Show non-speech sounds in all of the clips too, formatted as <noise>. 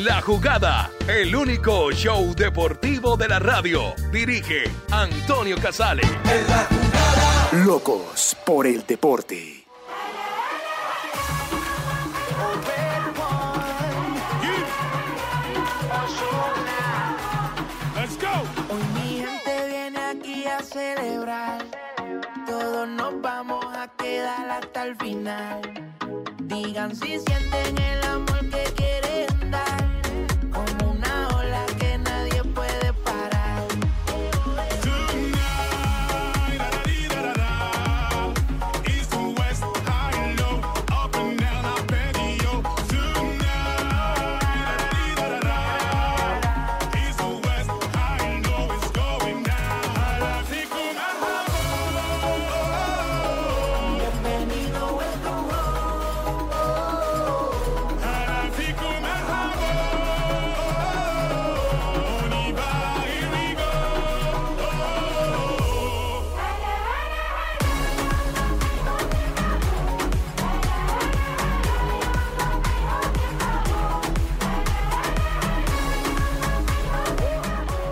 En la jugada, el único show deportivo de la radio. Dirige Antonio Casale. Locos por el deporte. Hoy mi gente viene aquí a celebrar. Todos nos vamos a quedar hasta el final. Digan si sienten el amor que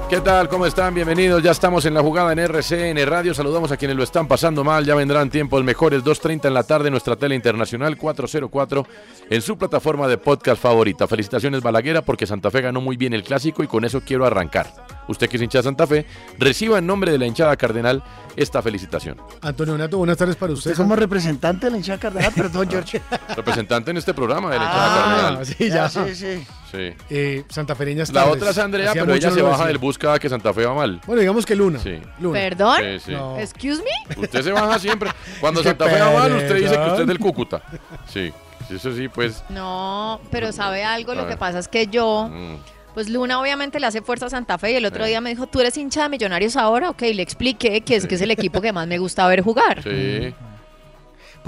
¿Qué tal? ¿Cómo están? Bienvenidos. Ya estamos en la jugada en RCN Radio. Saludamos a quienes lo están pasando mal. Ya vendrán tiempos mejores. 2.30 en la tarde, nuestra tele internacional 404 en su plataforma de podcast favorita. Felicitaciones Balaguera porque Santa Fe ganó muy bien el clásico y con eso quiero arrancar. Usted que es hincha de Santa Fe, reciba en nombre de la hinchada cardenal esta felicitación. Antonio Donato, buenas tardes para usted. Usted como representante de la hinchada cardenal, perdón, <laughs> George. Representante en este programa de la hinchada Ah, cardenal. sí, ya. Sí, sí. Sí. Eh, santafereñas La tardes. otra es Andrea, Hacía pero ella se lo baja del bus cada que Santa Fe va mal. Bueno, digamos que Luna. Sí. Luna. ¿Perdón? Sí, sí. No. Excuse me. Usted se baja siempre. <laughs> Cuando Santa Fe va mal, usted dice que usted es del Cúcuta. Sí. Eso sí, pues. No, pero ¿sabe algo? Lo que pasa es que yo, mm, pues Luna obviamente le hace fuerza a Santa Fe y el otro Sí. día me dijo, ¿tú eres hincha de Millonarios ahora? Ok, le expliqué que es que es el equipo que más me gusta ver jugar. Sí,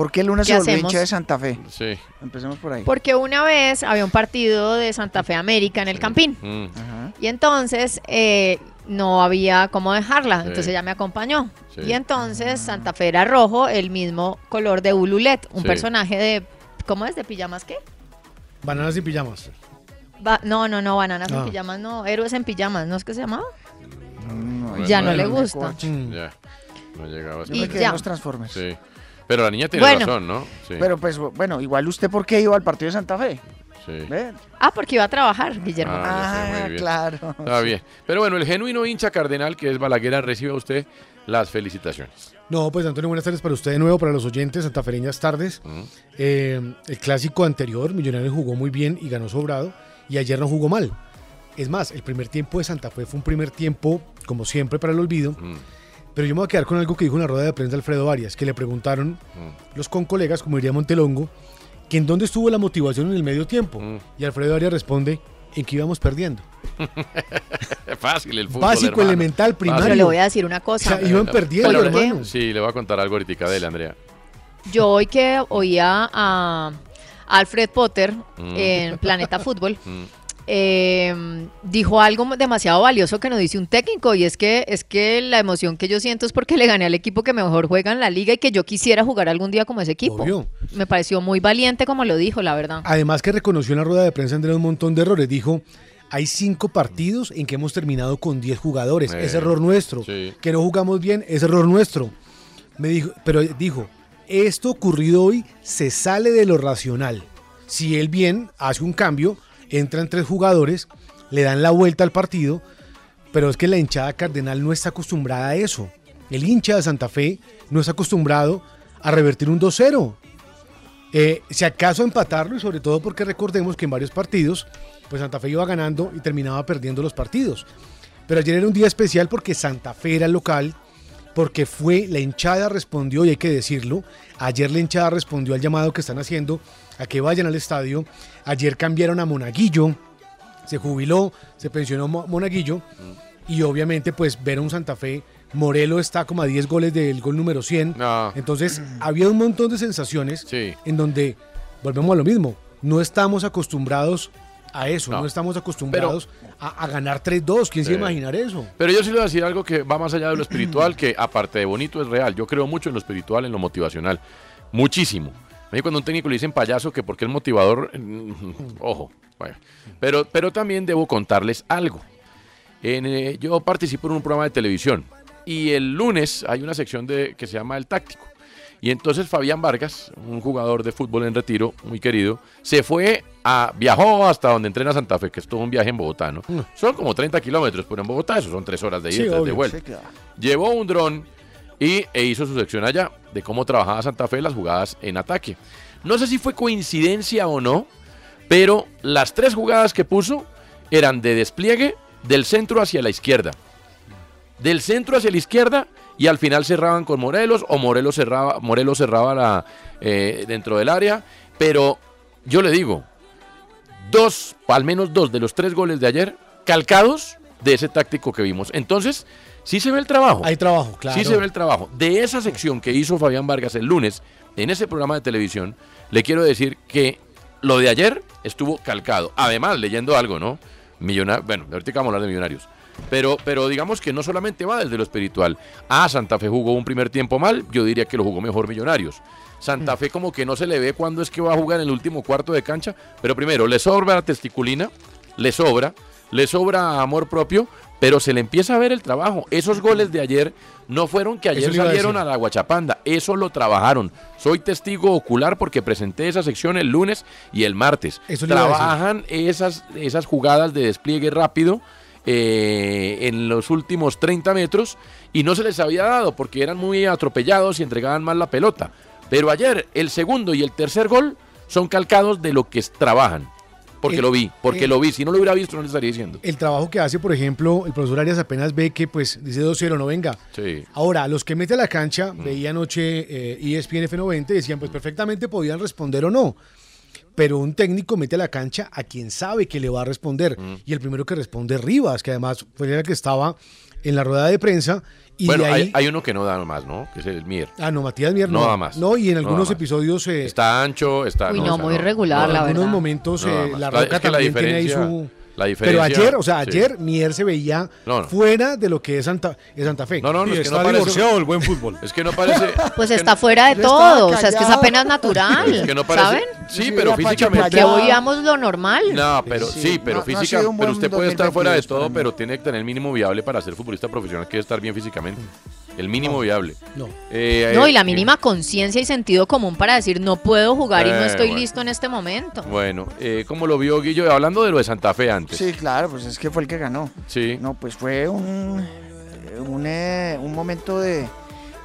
¿Por qué Luna ¿Qué se volvió hacemos? hincha de Santa Fe? sí. Empecemos por ahí. Porque una vez había un partido de Santa Fe América en el Campín mm, Ajá. y entonces eh, no había cómo dejarla, Sí. entonces ella me acompañó. Sí. Y entonces Santa Fe era rojo, el mismo color de Ululet, un Sí. personaje de, ¿cómo es? ¿De pijamas qué? Bananas y pijamas. Ba- no, no, no, bananas Ah. en pijamas, no, héroes en pijamas, ¿no es que se llamaba? No, Ya no le gusta. Mm. Ya. No llegaba. Y ya. los Transformers. Sí. Pero la niña tiene Bueno. razón, ¿no? Sí. Pero pues, bueno, igual usted, ¿por qué iba al partido de Santa Fe? sí. Ah, porque iba a trabajar, Guillermo. Ah, sé, muy Ah, bien. claro. Está bien. Pero bueno, el genuino hincha cardenal que es Balaguera recibe a usted las felicitaciones. No, pues Antonio, buenas tardes para usted de nuevo, para los oyentes, santafereñas tardes. Mm. Eh, el clásico anterior, Millonarios jugó muy bien y ganó sobrado, y ayer no jugó mal. Es más, el primer tiempo de Santa Fe fue un primer tiempo, como siempre, para el olvido. Mm, Pero yo me voy a quedar con algo que dijo en la rueda de prensa Alfredo Arias, que le preguntaron mm, los con colegas, como diría Montelongo, que en dónde estuvo la motivación en el medio tiempo. Mm. Y Alfredo Arias responde, en que íbamos perdiendo. <laughs> Fácil el fútbol. Básico, hermano. elemental, primario. Pero le voy a decir una O cosa. sea, iban perdiendo. Sí, le voy a contar algo ahorita de él, Andrea. Yo hoy que oía a Alfred Potter Mm. en Planeta Fútbol, Mm, eh, dijo algo demasiado valioso que nos dice un técnico y es que es que la emoción que yo siento es porque le gané al equipo que mejor juega en la liga y que yo quisiera jugar algún día como ese equipo. Obvio. Me pareció muy valiente como lo dijo, la verdad. Además que reconoció en la rueda de prensa Andrea un montón de errores. Dijo, hay cinco partidos en que hemos terminado con 10 jugadores. Eh, es error nuestro. sí. Que no jugamos bien, es error nuestro. Me dijo, pero dijo, esto ocurrido hoy se sale de lo racional. Si él bien hace un cambio, entran tres jugadores, le dan la vuelta al partido, pero es que la hinchada cardenal no está acostumbrada a eso. El hincha de Santa Fe no está acostumbrado a revertir un 2-0. Eh, si acaso empatarlo, y sobre todo porque recordemos que en varios partidos, pues Santa Fe iba ganando y terminaba perdiendo los partidos. Pero ayer era un día especial porque Santa Fe era el local, porque fue, la hinchada respondió, y hay que decirlo, ayer la hinchada respondió al llamado que están haciendo a que vayan al estadio. Ayer cambiaron a Monaguillo, se jubiló, se pensionó Mo- Monaguillo, y obviamente pues ver a un Santa Fe, Morelo está como a 10 goles del gol número 100. Entonces <clears throat> había un montón de sensaciones en donde, volvemos a lo mismo, no estamos acostumbrados a eso, no, No. estamos acostumbrados a, a ganar 3-2, ¿quién se Sí. a imaginar eso? Pero yo sí le voy a decir algo que va más allá de lo espiritual, que aparte de bonito es real. Yo creo mucho en lo espiritual, en lo motivacional. Muchísimo. A mí cuando a un técnico le dicen payaso, que porque el motivador, mm, <laughs> ojo. bueno. Pero, pero también debo contarles algo. En, eh, yo participo en un programa de televisión y el lunes hay una sección de, que se llama El Táctico. Y entonces Fabián Vargas, un jugador de fútbol en retiro, muy querido, se fue a, viajó hasta donde entrena Santa Fe, que es todo un viaje en Bogotá, ¿no? Son como 30 kilómetros, pero en Bogotá eso son tres horas de ida Sí, de vuelta. Sí, claro. Llevó un dron y, e hizo su sección allá de cómo trabajaba Santa Fe las jugadas en ataque. No sé si fue coincidencia o no, pero las tres jugadas que puso eran de despliegue del centro hacia la izquierda. Del centro hacia la izquierda y al final cerraban con Morelos o Morelos cerraba, Morelos cerraba la, eh, dentro del área. Pero yo le digo, dos, al menos dos de los tres goles de ayer calcados de ese táctico que vimos. Entonces, sí se ve el trabajo. Hay trabajo, claro. Sí se ve el trabajo. De esa sección que hizo Fabián Vargas el lunes en ese programa de televisión, le quiero decir que lo de ayer estuvo calcado. Además, leyendo algo, ¿no? Millonar bueno, ahorita vamos a hablar de millonarios. Pero, pero digamos que no solamente va desde lo espiritual. Ah, Santa Fe jugó un primer tiempo mal, yo diría que lo jugó mejor Millonarios. Santa Fe como que no se le ve cuándo es que va a jugar en el último cuarto de cancha, pero primero, le sobra la testiculina, le sobra, le sobra amor propio, pero se le empieza a ver el trabajo. Esos goles de ayer no fueron que ayer a salieron a la Guachapanda, eso lo trabajaron. Soy testigo ocular porque presenté esa sección el lunes y el martes. Eso. Trabajan esas, esas jugadas de despliegue rápido eh, en los últimos 30 metros y no se les había dado porque eran muy atropellados y entregaban mal la pelota. Pero ayer el segundo y el tercer gol son calcados de lo que trabajan. Porque El- lo vi, porque el- lo vi. Si no lo hubiera visto, no le estaría diciendo. El trabajo que hace, por ejemplo, el profesor Arias apenas ve que pues dice 2-0, no venga. Sí. Ahora, los que mete a la cancha, Mm. veía anoche eh, ESPN F90 y decían, pues perfectamente podían responder o no. Pero un técnico mete a la cancha a quien sabe que le va a responder. Mm. Y el primero que responde es Rivas, que además fue el que estaba en la rueda de prensa. Y bueno, ahí, hay, hay uno que no da más, ¿no? Que es el Mier. Ah, no, Matías Mier No no. da más. No, y en algunos episodios... eh, Está ancho, está... Uy, no, o sea, muy irregular, en la algunos verdad. momentos No, eh, la La- Roca es que la también tiene ahí diferencia- su... la Pero ayer, o sea, sí. ayer Mier se veía No, no. fuera de lo que es Santa, es Santa Fe. No, no, no, Y es que está no parece... divorciado el buen fútbol. Es que no parece... <laughs> Pues está fuera de todo, o sea, es que es apenas natural, Es que no parece... ¿saben? Sí, Sí, pero físicamente... Que hoy lo normal. No, pero Sí, sí, pero no- no ha física, pero usted puede estar fuera de 2022 todo, pero tiene que tener el mínimo viable para ser futbolista profesional, que es estar bien físicamente. El mínimo viable. No. Eh, No, eh, y la mínima conciencia y sentido común para decir no puedo jugar y no Eh, estoy bueno. listo en este momento. Bueno, eh, ¿cómo lo vio Guillo? Hablando de lo de Santa Fe antes. Sí, claro, pues es que fue el que ganó. Sí. No, pues fue un, un, eh, un momento de,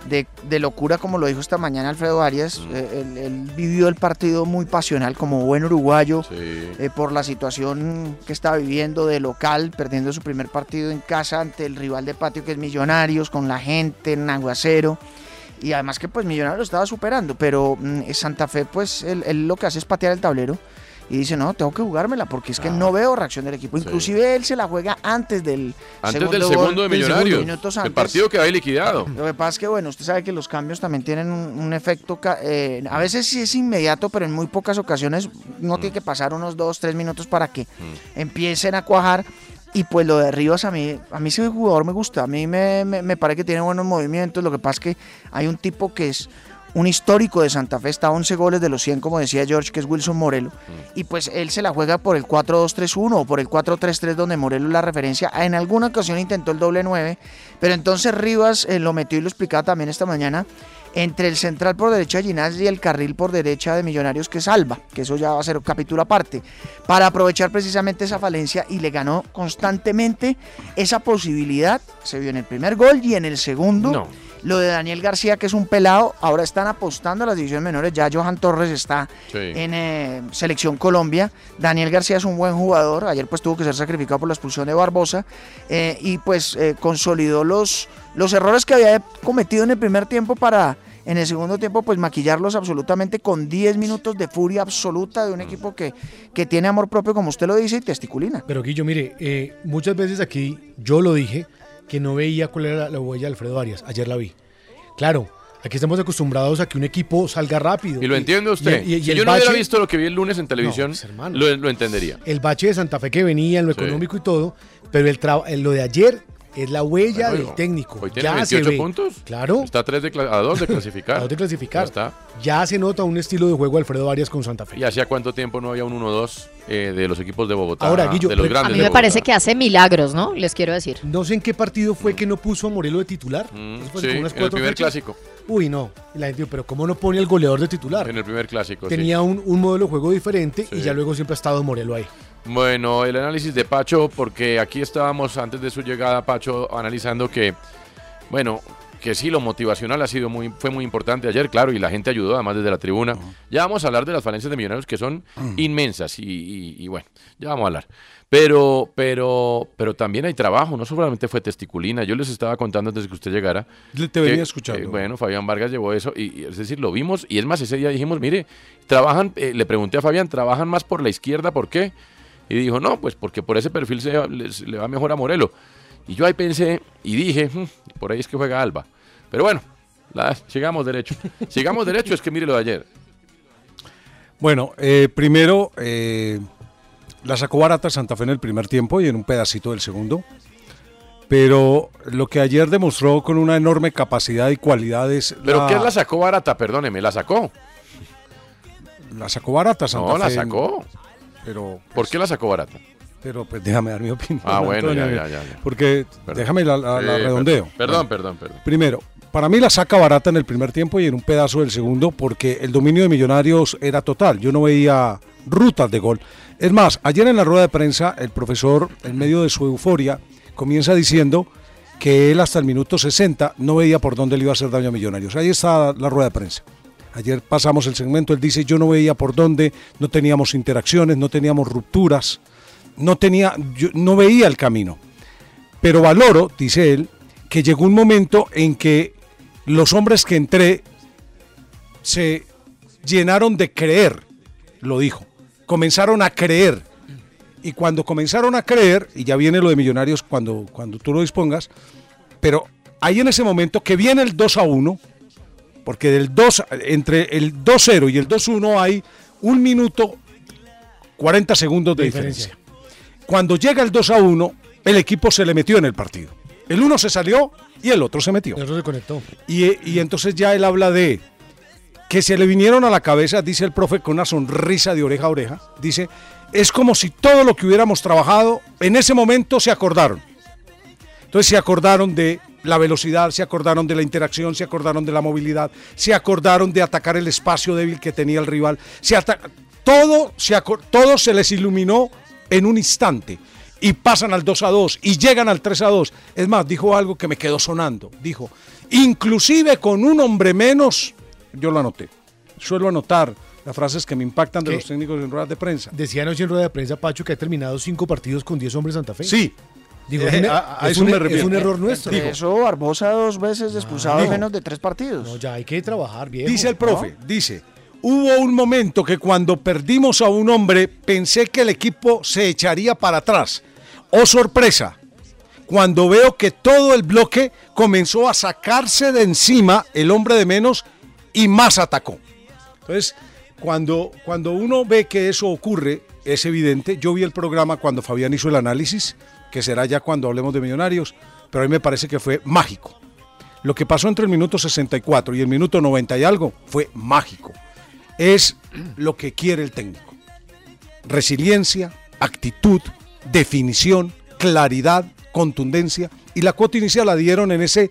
de- de locura, como lo dijo esta mañana Alfredo Arias. Mm. Eh, él, él vivió el partido muy pasional como buen uruguayo. Sí. eh, por la situación que estaba viviendo de local, perdiendo su primer partido en casa ante el rival de patio que es Millonarios, con la gente en aguacero. Y además que pues Millonarios lo estaba superando, pero mm, Santa Fe pues él, él lo que hace es patear el tablero y dice, no, tengo que jugármela porque es que Ah. no veo reacción del equipo. Sí. Inclusive él se la juega antes del Antes segundo del segundo de Millonarios. minutos El antes. partido que había liquidado. Lo que pasa es que, bueno, usted sabe que los cambios también tienen un, un efecto, eh, a veces sí es inmediato, pero en muy pocas ocasiones no Mm. tiene que pasar unos dos, tres minutos para que empiecen a cuajar. Y pues lo de Rivas a mí, a mí ese jugador me gusta, a mí me, me, me parece que tiene buenos movimientos, lo que pasa es que hay un tipo que es un histórico de Santa Fe, está a 11 goles de los 100, como decía George, que es Wilson Morelo, y pues él se la juega por el 4-2-3-1 o por el 4-3-3, donde Morelo es la referencia. En alguna ocasión intentó el doble 9, pero entonces Rivas eh, lo metió y lo explicaba también esta mañana. entre el central por derecha de Ginás y el carril por derecha de Millonarios que salva, que eso ya va a ser un capítulo aparte, para aprovechar precisamente esa falencia y le ganó constantemente esa posibilidad, se vio en el primer gol y en el segundo. No. Lo de Daniel García, que es un pelado, ahora están apostando a las divisiones menores. Ya Johan Torres está Sí. en eh, Selección Colombia. Daniel García es un buen jugador. Ayer pues tuvo que ser sacrificado por la expulsión de Barbosa. eh, y pues eh, consolidó los, los errores que había cometido en el primer tiempo para en el segundo tiempo pues maquillarlos absolutamente con 10 minutos de furia absoluta de un equipo que, que tiene amor propio, como usted lo dice, y testiculina. Pero Guillo, mire, eh, muchas veces aquí yo lo dije que no veía cuál era la huella de Alfredo Arias. Ayer la vi. Claro, aquí estamos acostumbrados a que un equipo salga rápido. Y lo entiende usted. y- y si el yo no hubiera bache- visto lo que vi el lunes en televisión, pues, hermano. lo, lo entendería. El bache de Santa Fe que venía en lo Sí. económico y todo, pero el eh, lo de ayer es la huella Bueno, del técnico. Hoy tiene ya se 28 ve. puntos. Claro. Está a, tres de a dos de <laughs> clasificar. A dos de clasificar. Ya está. Ya se nota un estilo de juego Alfredo Arias con Santa Fe. ¿Y hacía cuánto tiempo no había un 1-2 eh, de los equipos de Bogotá? Ahora, Guillo, de los pero- grandes A mí me parece que hace milagros, ¿no? Les quiero decir. No sé en qué partido fue que no puso a Morelo de titular. Mm, sí, en el primer fechas. clásico. Uy, no. Y la gente dijo, pero ¿cómo no pone el goleador de titular? En el primer clásico, sí. Tenía un, un modelo de juego diferente y ya luego siempre ha estado Morelo ahí. Bueno, el análisis de Pacho, porque aquí estábamos antes de su llegada, Pacho, analizando que, bueno, que sí, lo motivacional ha sido muy, fue muy importante ayer, claro, y la gente ayudó además desde la tribuna. Ya vamos a hablar de las falencias de Millonarios que son inmensas y, y- y bueno, ya vamos a hablar. Pero, pero, pero también hay trabajo, no solamente fue testiculina. Yo les estaba contando antes de que usted llegara. Le- te venía escuchando. eh, bueno, Fabián Vargas llevó eso y, y es decir, lo vimos y es más, ese día dijimos, mire, trabajan, eh, le pregunté a Fabián, ¿trabajan más por la izquierda? ¿Por qué? Y dijo, no, pues porque por ese perfil se, les- le va mejor a Morelo. Y yo ahí pensé y dije, "Hmm, por ahí es que juega Alba. Pero bueno, la- sigamos derecho. <laughs> Sigamos derecho, es que mire lo de ayer. Bueno, eh, primero eh, la sacó barata Santa Fe en el primer tiempo y en un pedacito del segundo. Pero lo que ayer demostró con una enorme capacidad y cualidades. ¿Pero qué la sacó barata? Perdóneme, ¿la sacó? La sacó barata Santa No, la Fe. sacó. Pero, ¿Por qué la sacó barata? pero pues déjame dar mi opinión. Ah, bueno, ya, Antonio, ya, ya, ya. Porque Perdón. déjame la, la- la Sí, redondeo. Perdón, perdón, perdón. Primero, para mí la saca barata en el primer tiempo y en un pedazo del segundo porque el dominio de Millonarios era total. Yo no veía rutas de gol. Es más, ayer en la rueda de prensa el profesor, en medio de su euforia, comienza diciendo que él hasta el minuto 60 no veía por dónde le iba a hacer daño a Millonarios. Ahí está la rueda de prensa. Ayer pasamos el segmento, él dice yo no veía por dónde, no teníamos interacciones, no teníamos rupturas, no tenía, yo no veía el camino. Pero valoro, dice él, que llegó un momento en que los hombres que entré se llenaron de creer, lo dijo. Comenzaron a creer. Y cuando comenzaron a creer, y ya viene lo de Millonarios cuando, cuando tú lo dispongas, pero ahí en ese momento que viene el 2 a 1, porque del 2, entre el 2-0 y el 2-1 hay un minuto 40 segundos de, De diferencia. diferencia. Cuando llega el 2 a 1, el equipo se le metió en el partido. El uno se salió y el otro se metió. El otro se conectó. Y, y entonces ya él habla de que se le vinieron a la cabeza, dice el profe con una sonrisa de oreja a oreja, dice, es como si todo lo que hubiéramos trabajado en ese momento se acordaron. Entonces se acordaron de la velocidad, se acordaron de la interacción, se acordaron de la movilidad, se acordaron de atacar el espacio débil que tenía el rival, se todo, se todo se les iluminó en un instante y pasan al 2 a 2 y llegan al 3 a 2. Es más, dijo algo que me quedó sonando. Dijo, inclusive con un hombre menos, yo lo anoté. Suelo anotar las frases que me impactan de los técnicos en ruedas de prensa. Decía anoche en rueda de prensa Pacho que ha terminado cinco partidos con 10 hombres Santa Fe. Sí, Digo, Eh, es, un, a- a es eso un- me es refiero. un error nuestro. Entre eso, Barbosa dos veces expulsado en menos de tres partidos. No, ya hay que trabajar bien. Dice el profe, dice, hubo un momento que cuando perdimos a un hombre pensé que el equipo se echaría para atrás. Oh sorpresa, cuando veo que todo el bloque comenzó a sacarse de encima el hombre de menos y más atacó. Entonces, cuando, cuando uno ve que eso ocurre, es evidente. Yo vi el programa cuando Fabián hizo el análisis, que será ya cuando hablemos de millonarios, pero a mí me parece que fue mágico. Lo que pasó entre el minuto 64 y el minuto 90 y algo fue mágico. Es lo que quiere el técnico. Resiliencia, actitud, definición, claridad, contundencia. Y la cuota inicial la dieron en, ese,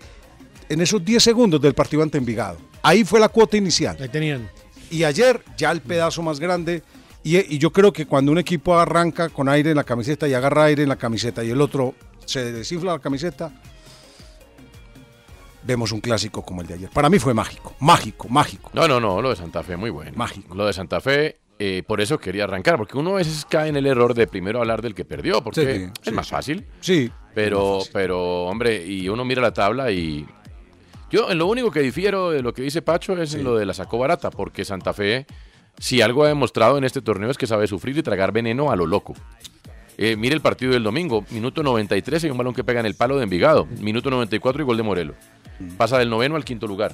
en esos 10 segundos del partido ante Envigado. Ahí fue la cuota inicial. Ahí tenían. Y ayer ya el pedazo más grande. Y, y yo creo que cuando un equipo arranca con aire en la camiseta y agarra aire en la camiseta y el otro se desinfla la camiseta, vemos un clásico como el de ayer. Para mí fue mágico, mágico, mágico. No, no, no, lo de Santa Fe muy bueno. Mágico. Lo de Santa Fe, eh, por eso quería arrancar, porque uno a veces cae en el error de primero hablar del que perdió, porque Sí, es sí, más fácil. Sí. Pero, pero, hombre, y uno mira la tabla y. Yo en lo único que difiero de lo que dice Pacho es en lo de la sacó barata, porque Santa Fe, si algo ha demostrado en este torneo es que sabe sufrir y tragar veneno a lo loco. Eh, mire el partido del domingo, minuto 93 hay un balón que pega en el palo de Envigado, minuto 94 y gol de Morelos. Pasa del noveno al quinto lugar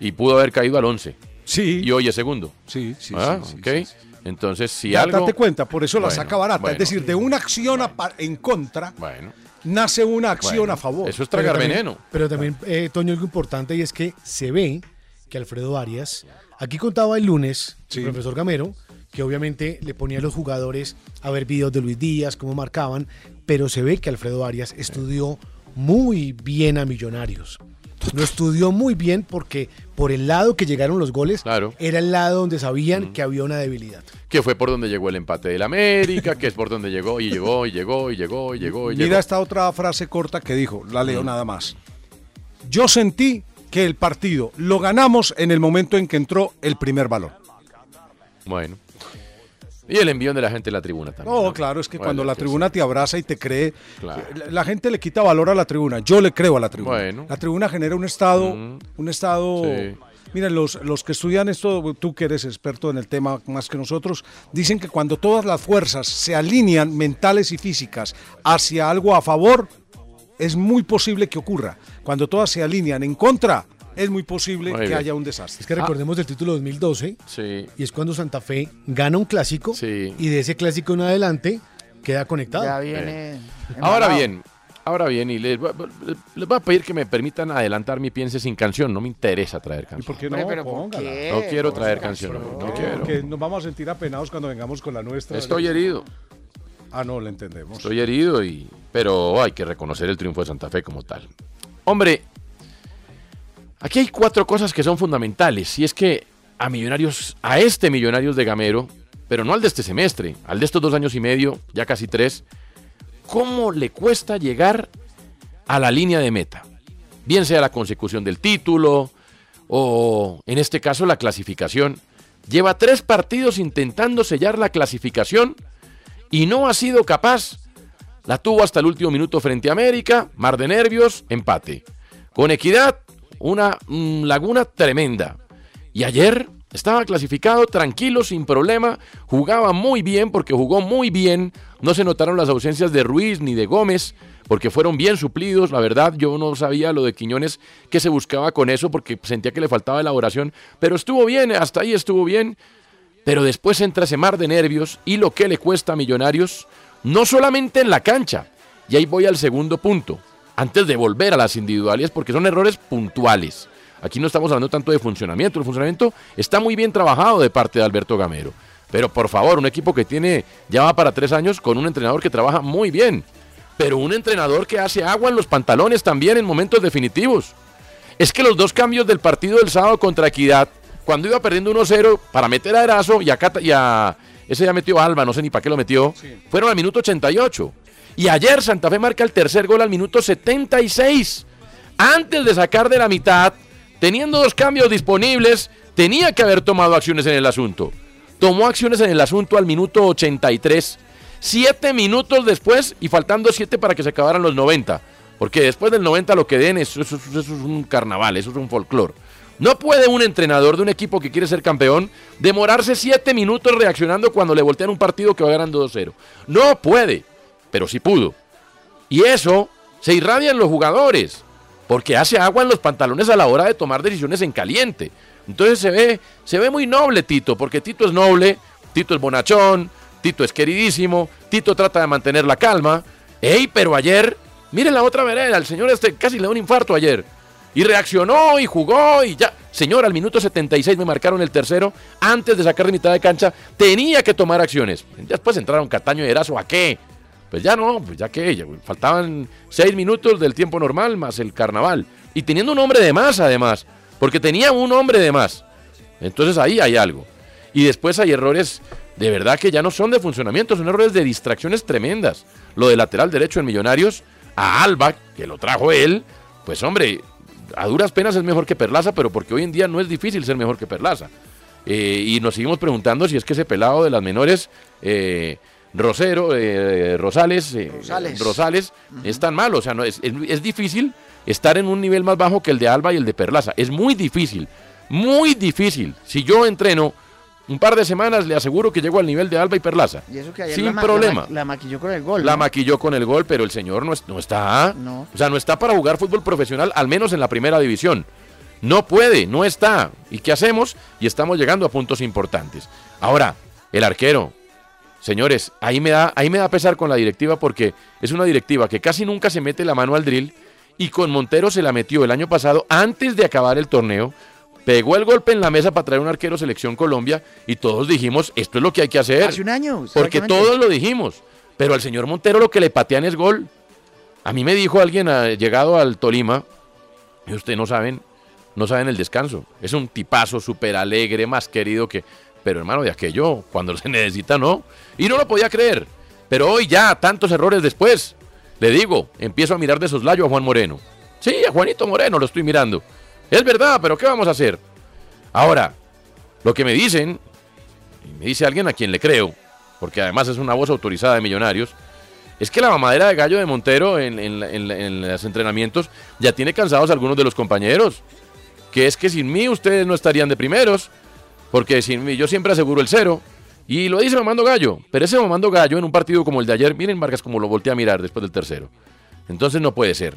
y pudo haber caído al 11. Sí. Y hoy es segundo. Sí, sí, Ah, sí, sí, ok. sí, sí. Entonces, si Ya, algo. Date cuenta, por eso la saca barata. bueno. Es decir, de una acción a en contra, Bueno, nace una acción Bueno, a favor. eso es Pero tragar también- veneno. Pero también, eh, Toño, algo importante y es que se ve que Alfredo Arias, aquí contaba el lunes Sí. el profesor Gamero, que obviamente le ponía a los jugadores a ver videos de Luis Díaz, cómo marcaban, pero se ve que Alfredo Arias estudió muy bien a Millonarios. Lo estudió muy bien porque por el lado que llegaron los goles Claro. era el lado donde sabían que había una debilidad. que fue por donde llegó el empate del América, que es por donde llegó y llegó y llegó y llegó y llegó y Mira llegó. esta otra frase corta que dijo, la leo nada más. Yo sentí que el partido lo ganamos en el momento en que entró el primer balón. Bueno. Y el envío de la gente a la tribuna también. No, ¿no? claro, es que Bueno, cuando la tribuna te abraza y te cree, Claro. la, la gente le quita valor a la tribuna. Yo le creo a la tribuna. Bueno. La tribuna genera un estado, Mm. un estado. Sí. Miren, los, los que estudian esto, tú que eres experto en el tema más que nosotros, dicen que cuando todas las fuerzas se alinean, mentales y físicas, hacia algo a favor, es muy posible que ocurra. Cuando todas se alinean en contra, es muy posible Muy que bien. haya un desastre. Es que recordemos el título 2012 Sí. y es cuando Santa Fe gana un clásico Sí. y de ese clásico en adelante queda conectado. Ya viene. Ahora bien, ahora bien, y les, voy a- les voy a pedir que me permitan adelantar mi piense sin canción. No me interesa traer ¿Y canción. por qué no? pero ¿por qué? No quiero traer canción. No, No, quiero. porque nos vamos a sentir apenados cuando vengamos con la nuestra. Estoy herido. Ah, no, le entendemos. Estoy herido y. Pero hay que reconocer el triunfo de Santa Fe como tal. Hombre, aquí hay cuatro cosas que son fundamentales. Y es que a Millonarios, a este Millonarios de Gamero, pero no al de este semestre, al de estos dos años y medio, ya casi tres, ¿cómo le cuesta llegar a la línea de meta? Bien sea la consecución del título o, en este caso, la clasificación. Lleva tres partidos intentando sellar la clasificación y no ha sido capaz. La tuvo hasta el último minuto frente a América, mar de nervios, empate. Con equidad, una mm, laguna tremenda. Y ayer estaba clasificado tranquilo, sin problema, jugaba muy bien porque jugó muy bien. No se notaron las ausencias de Ruiz ni de Gómez porque fueron bien suplidos. La verdad, yo no sabía lo de Quiñones que se buscaba con eso porque sentía que le faltaba elaboración. Pero estuvo bien, hasta ahí estuvo bien. Pero después entra ese mar de nervios y lo que le cuesta a Millonarios, no solamente en la cancha. Y ahí voy al segundo punto, antes de volver a las individuales, porque son errores puntuales. Aquí no estamos hablando tanto de funcionamiento. El funcionamiento está muy bien trabajado de parte de Alberto Gamero. Pero por favor, un equipo que tiene ya va para tres años con un entrenador que trabaja muy bien. Pero un entrenador que hace agua en los pantalones también en momentos definitivos. Es que los dos cambios del partido del sábado contra Equidad, cuando iba perdiendo 1-0 para meter a Erazo y a, Cata- y a- ese ya metió Alba, no sé ni para qué lo metió, fueron al minuto 88. Y ayer Santa Fe marca el tercer gol al minuto 76. Antes de sacar de la mitad, teniendo dos cambios disponibles, tenía que haber tomado acciones en el asunto. Tomó acciones en el asunto al minuto 83. Siete minutos después y faltando siete para que se acabaran los 90. Porque después del 90 lo que den, eso, eso- eso es un carnaval, eso es un folclore. No puede un entrenador de un equipo que quiere ser campeón demorarse siete minutos reaccionando cuando le voltean un partido que va ganando 2-0. No puede, pero sí pudo. Y eso se irradia en los jugadores, porque hace agua en los pantalones a la hora de tomar decisiones en caliente. Entonces se ve, se ve muy noble Tito, porque Tito es noble, Tito es bonachón, Tito es queridísimo, Tito trata de mantener la calma. ¡Ey, pero ayer! Miren la otra vereda, el señor este casi le da un infarto ayer. Y reaccionó y jugó y ya. Señor, al minuto 76 me marcaron el tercero. Antes de sacar de mitad de cancha, tenía que tomar acciones. Después entraron Cataño y Erazo. ¿A qué? Pues ya no, pues ya que faltaban seis minutos del tiempo normal más el carnaval. Y teniendo un hombre de más además. porque tenía un hombre de más. Entonces ahí hay algo. Y después hay errores de verdad que ya no son de funcionamiento, son errores de distracciones tremendas. Lo de lateral derecho en Millonarios, a Alba, que lo trajo él, pues hombre, a duras penas es mejor que Perlaza, pero porque hoy en día no es difícil ser mejor que Perlaza. Eh, y nos seguimos preguntando si es que ese pelado de las menores, eh, Rosero, eh, Rosales, eh, Rosales. Rosales, es tan malo. O sea, no, es, es- es difícil estar en un nivel más bajo que el de Alba y el de Perlaza. Es muy difícil, muy difícil. Si yo entreno un par de semanas, le aseguro que llego al nivel de Alba y Perlaza. Y eso que ayer Sin la, problema. La, ma- la maquilló con el gol. La ¿no? maquilló con el gol, pero el señor no, es- no está. No. O sea, no está para jugar fútbol profesional, al menos en la primera división. No puede, no está. ¿Y qué hacemos? Y estamos llegando a puntos importantes. Ahora, el arquero. Señores, ahí me da, ahí me da pesar con la directiva porque es una directiva que casi nunca se mete la mano al drill y con Montero se la metió el año pasado antes de acabar el torneo. Pegó el golpe en la mesa para traer un arquero selección Colombia y todos dijimos, esto es lo que hay que hacer. Hace un año. Porque todos lo dijimos. Pero al señor Montero lo que le patean es gol. A mí me dijo alguien ah, llegado al Tolima, y ustedes no saben, no saben el descanso. Es un tipazo súper alegre, más querido que... Pero hermano, de aquello, cuando <laughs> se necesita, no. Y no lo podía creer. Pero hoy ya, tantos errores después, le digo, empiezo a mirar de soslayo a Juan Moreno. Sí, a Juanito Moreno lo estoy mirando. Es verdad, pero ¿qué vamos a hacer? Ahora, lo que me dicen, y me dice alguien a quien le creo, porque además es una voz autorizada de Millonarios, es que la mamadera de gallo de Montero en, en en los entrenamientos ya tiene cansados a algunos de los compañeros. Que es que sin mí ustedes no estarían de primeros, porque sin mí yo siempre aseguro el cero. Y lo dice Mamando Gallo, pero ese Mamando Gallo en un partido como el de ayer, miren Vargas como lo voltea a mirar después del tercero. Entonces no puede ser.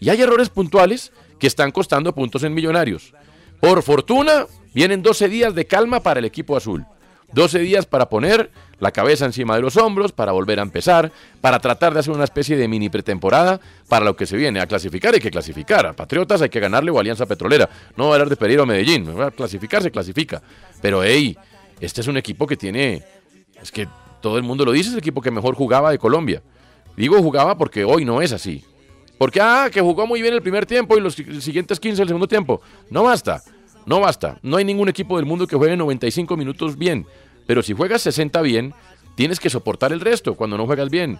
Y hay errores puntuales que están costando puntos en Millonarios. Por fortuna, vienen 12 días de calma para el equipo azul. 12 días para poner la cabeza encima de los hombros, para volver a empezar, para tratar de hacer una especie de mini pretemporada para lo que se viene. A clasificar hay que clasificar. A Patriotas hay que ganarle o a Alianza Petrolera. No va a hablar de Pereira o Medellín. A clasificar se clasifica. Pero hey, este es un equipo que tiene. Es que todo el mundo lo dice, es el equipo que mejor jugaba de Colombia. Digo jugaba porque hoy no es así. Porque, ah, que jugó muy bien el primer tiempo y los si- siguientes 15 el segundo tiempo. No basta, no basta. No hay ningún equipo del mundo que juegue 95 minutos bien. Pero si juegas 60 bien, tienes que soportar el resto cuando no juegas bien.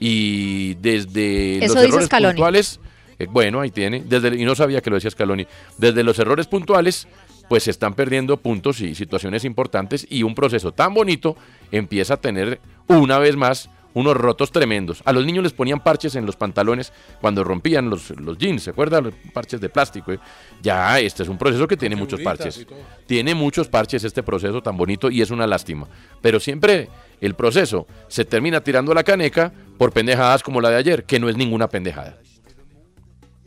Y desde Eso los errores Scaloni. puntuales, eh, bueno, ahí tiene, desde, y no sabía que lo decía Scaloni, desde los errores puntuales, pues se están perdiendo puntos y situaciones importantes y un proceso tan bonito empieza a tener una vez más unos rotos tremendos. A los niños les ponían parches en los pantalones cuando rompían los, los jeans, ¿se acuerdan? Los parches de plástico. eh? Ya, este es un proceso que tiene muchos parches. Tiene muchos parches este proceso tan bonito y es una lástima. Pero siempre el proceso se termina tirando la caneca por pendejadas como la de ayer, que no es ninguna pendejada.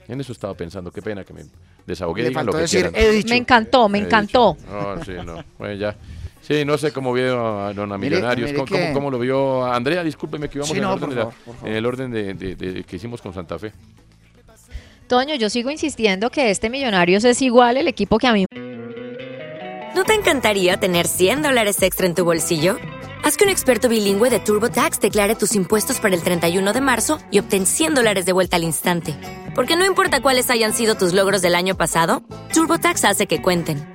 En eso estaba pensando, qué pena que me desahogué. Le lo que decir, quieran. he dicho. Me encantó, me He encantó. dicho. No, sí, no. Bueno, ya. Sí, no sé cómo vio a Dona Mire, Millonarios. mire ¿Cómo, cómo- que- cómo lo vio Andrea? Discúlpeme que íbamos Sí, en, no, el orden, la- en el orden de, de- de- que hicimos con Santa Fe. Toño, yo sigo insistiendo que este Millonarios es igual el equipo que a mí ¿No te encantaría tener 100 dólares extra en tu bolsillo? Haz que un experto bilingüe de TurboTax declare tus impuestos para el 31 de marzo y obtén 100 dólares de vuelta al instante. Porque no importa cuáles hayan sido tus logros del año pasado, TurboTax hace que cuenten.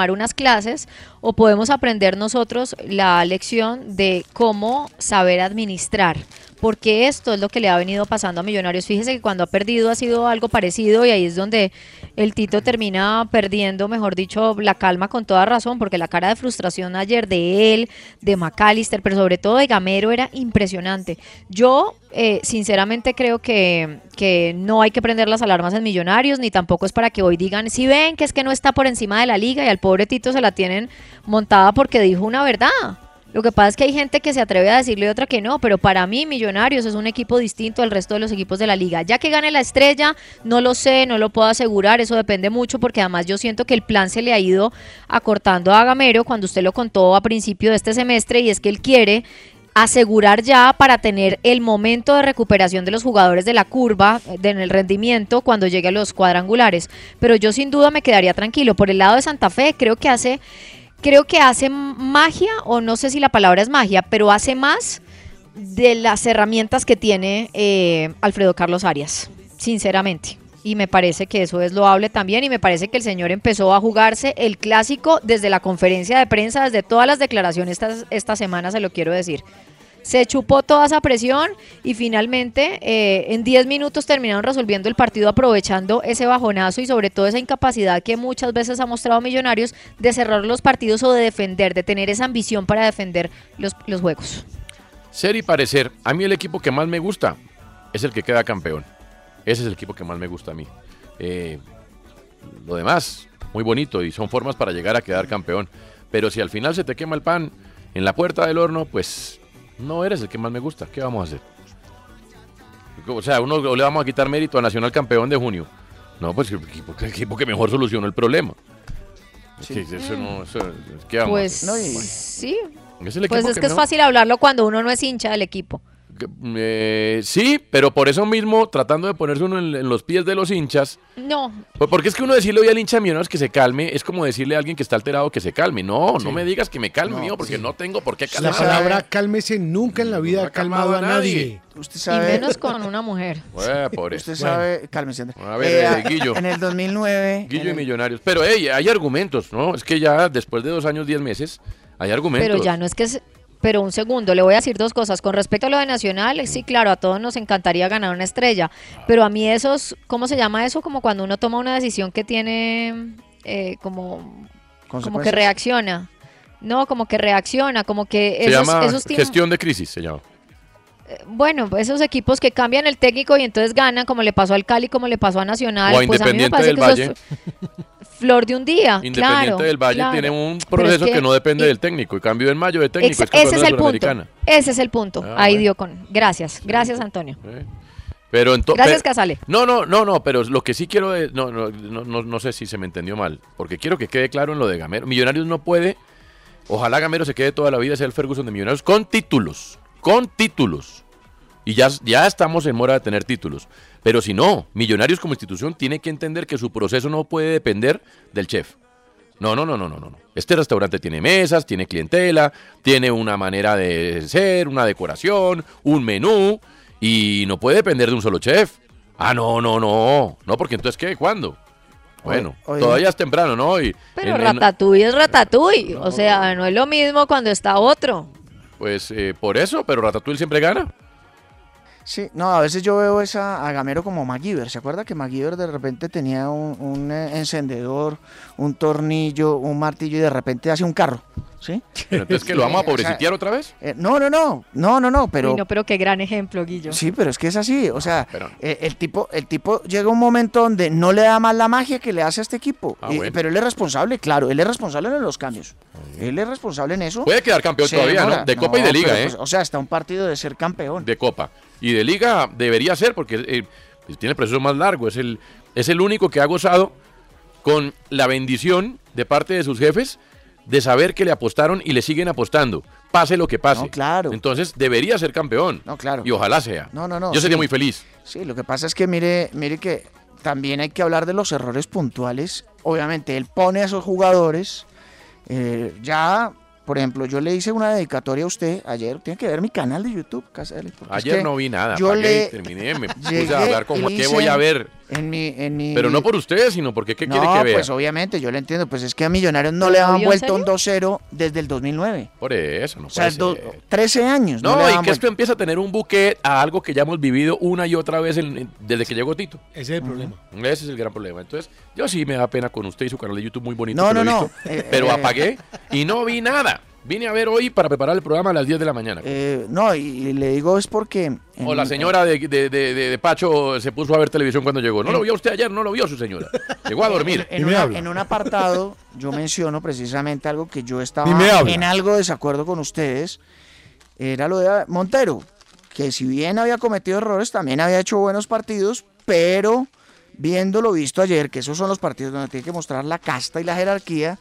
unas clases o podemos aprender nosotros la lección de cómo saber administrar. Porque esto es lo que le ha venido pasando a Millonarios. Fíjese que cuando ha perdido ha sido algo parecido y ahí es donde el Tito termina perdiendo, mejor dicho, la calma con toda razón, porque la cara de frustración ayer de él, de McAllister, pero sobre todo de Gamero era impresionante. Yo, eh, sinceramente, creo que, que no hay que prender las alarmas en Millonarios, ni tampoco es para que hoy digan, si ven que es que no está por encima de la liga y al pobre Tito se la tienen montada porque dijo una verdad. Lo que pasa es que hay gente que se atreve a decirle otra que no, pero para mí Millonarios es un equipo distinto al resto de los equipos de la liga. Ya que gane la estrella, no lo sé, no lo puedo asegurar, eso depende mucho porque además yo siento que el plan se le ha ido acortando a Gamero cuando usted lo contó a principio de este semestre y es que él quiere asegurar ya para tener el momento de recuperación de los jugadores de la curva eh, en el rendimiento cuando llegue a los cuadrangulares. Pero yo sin duda me quedaría tranquilo. Por el lado de Santa Fe creo que hace creo que hace magia, o no sé si la palabra es magia, pero hace más de las herramientas que tiene eh, Alfredo Carlos Arias, sinceramente. Y me parece que eso es loable también y me parece que el señor empezó a jugarse el clásico desde la conferencia de prensa, desde todas las declaraciones esta, esta semana, se lo quiero decir se chupó toda esa presión y finalmente eh, en 10 minutos terminaron resolviendo el partido aprovechando ese bajonazo y sobre todo esa incapacidad que muchas veces ha mostrado Millonarios de cerrar los partidos o de defender, de tener esa ambición para defender los, los juegos. Ser y parecer, a mí el equipo que más me gusta es el que queda campeón. Ese es el equipo que más me gusta a mí. Eh, lo demás, muy bonito y son formas para llegar a quedar campeón. Pero si al final se te quema el pan en la puerta del horno, pues no eres el que más me gusta. ¿Qué vamos a hacer? O sea, uno le vamos a quitar mérito a Nacional Campeón de junio. No, pues el equipo, el equipo que mejor solucionó el problema. Sí. Es que eso no, eso- ¿qué vamos a Pues hacer? sí. Es el Pues es que es no- fácil hablarlo cuando uno no es hincha del equipo. Eh, sí, pero por eso mismo, tratando de ponerse uno en, en los pies de los hinchas, No, pues porque es que uno decirle hoy al hincha de Millonarios que se calme es como decirle a alguien que está alterado que se calme. No, no me digas que me calme, mío, porque no tengo por qué La calmar. palabra cálmese nunca en la vida ha calmado a nadie. Usted y sabe, menos con una mujer. <laughs> Bueno, por eso. usted sabe, cálmese, Andrés. A ver, Eh, eh, Guillo. En el 2009, Guillo y el- Millonarios. Pero hey, hay argumentos, ¿no? Es que ya después de dos años, diez meses, hay argumentos. Pero ya no es que... se- Pero un segundo, le voy a decir dos cosas. Con respecto a lo de Nacional, sí, claro, a todos nos encantaría ganar una estrella. Pero a mí esos, ¿cómo se llama eso? Como cuando uno toma una decisión que tiene eh, como, como que reacciona. No, como que reacciona, como que Se esos, llama esos gestión de crisis, se llama. bueno, esos equipos que cambian el técnico y entonces ganan, como le pasó al Cali, como le pasó a Nacional. O pues a mí me parece que eso Valle. es <laughs> flor de un día. Independiente claro, del Valle claro. tiene un es proceso que, no depende del técnico. Y cambio en mayo de técnico. Ex- es ese es el punto. Ese es el punto. Ah, Ahí bueno. dio con. Gracias, gracias Antonio. Pero Gracias, Casale. No, no, no, no, pero lo que sí quiero es, no, no, no, no, no sé si se me entendió mal, porque quiero que quede claro en lo de Gamero. Millonarios no puede, ojalá Gamero se quede toda la vida, sea el Ferguson de Millonarios, con títulos, con títulos. Y ya, ya estamos en mora de tener títulos. Pero si no, Millonarios como institución tiene que entender que su proceso no puede depender del chef. No, no, no, no, no, no. no. Este restaurante tiene mesas, tiene clientela, tiene una manera de ser, una decoración, un menú, y no puede depender de un solo chef. Ah, no, no, no. No, porque entonces, ¿qué? ¿Cuándo? Bueno, todavía es temprano, ¿no? Y Pero en- en- Ratatouille es Ratatouille. O sea, no es lo mismo cuando está otro. pues eh, por eso, pero Ratatouille siempre gana. Sí, no, a veces yo veo esa a Gamero como MacGyver. ¿Se acuerda que MacGyver de repente tenía un, un, eh, encendedor, un tornillo, un martillo y de repente hace un carro? ¿Sí? <laughs> Pero entonces, ¿que lo vamos a O sea, pobrecitear otra vez? eh, no, no, no, no, no, no, pero... Uy, no, pero qué gran ejemplo, Guillo. Sí, pero es que es así, o sea, eh, el tipo, el tipo llega un momento donde no le da más la magia que le hace a este equipo, Ah, Y- bueno. pero él es responsable, claro, él es responsable en los cambios, él es responsable en eso. Puede quedar campeón Se todavía, demora. ¿no? De Copa y de Liga, pero, ¿eh? pues, o sea, está un partido de ser campeón. de Copa. Y de Liga debería ser, porque eh, tiene el proceso más largo. Es el, es el único que ha gozado con la bendición de parte de sus jefes de saber que le apostaron y le siguen apostando, pase lo que pase. claro. Entonces debería ser campeón. No, claro. Y ojalá sea. No, no, no, Yo sería sí. muy feliz. Sí, lo que pasa es que mire, mire que también hay que hablar de los errores puntuales. Obviamente, él pone a esos jugadores. eh, ya, por ejemplo, yo le hice una dedicatoria a usted ayer. Tiene que ver mi canal de YouTube, Casale, porque es Ayer que no vi nada. Yo le terminé, me <laughs> puse a hablar Juan. ¿Qué voy a ver? En mi, en mi... Pero no por ustedes, sino porque ¿qué quiere No, que vea? pues obviamente, yo lo entiendo. Pues es que a Millonarios no ¿Pero le han vuelto un serio? 2-0 desde el 2009. Por eso, no O sea, puede do- ser. 13 años. No, le y que esto empieza a tener un buque a algo que ya hemos vivido una y otra vez en- en- desde que llegó Tito. Ese es el problema. Ese es el gran problema. Entonces, yo sí me da pena con usted y su canal de YouTube muy bonito. No, que lo no, he no. visto, Eh, pero eh. apagué y no vi nada. Vine a ver hoy para preparar el programa a las 10 de la mañana. Eh, no, y, y le digo es porque... en- o la señora de, de- de- de- de Pacho se puso a ver televisión cuando llegó. No lo vio usted ayer, no lo vio su señora. Llegó a dormir. En, una- en un apartado yo menciono precisamente algo que yo estaba en algo desacuerdo con ustedes. Era lo de Montero, que si bien había cometido errores, también había hecho buenos partidos, pero viendo lo visto ayer, que esos son los partidos donde tiene que mostrar la casta y la jerarquía,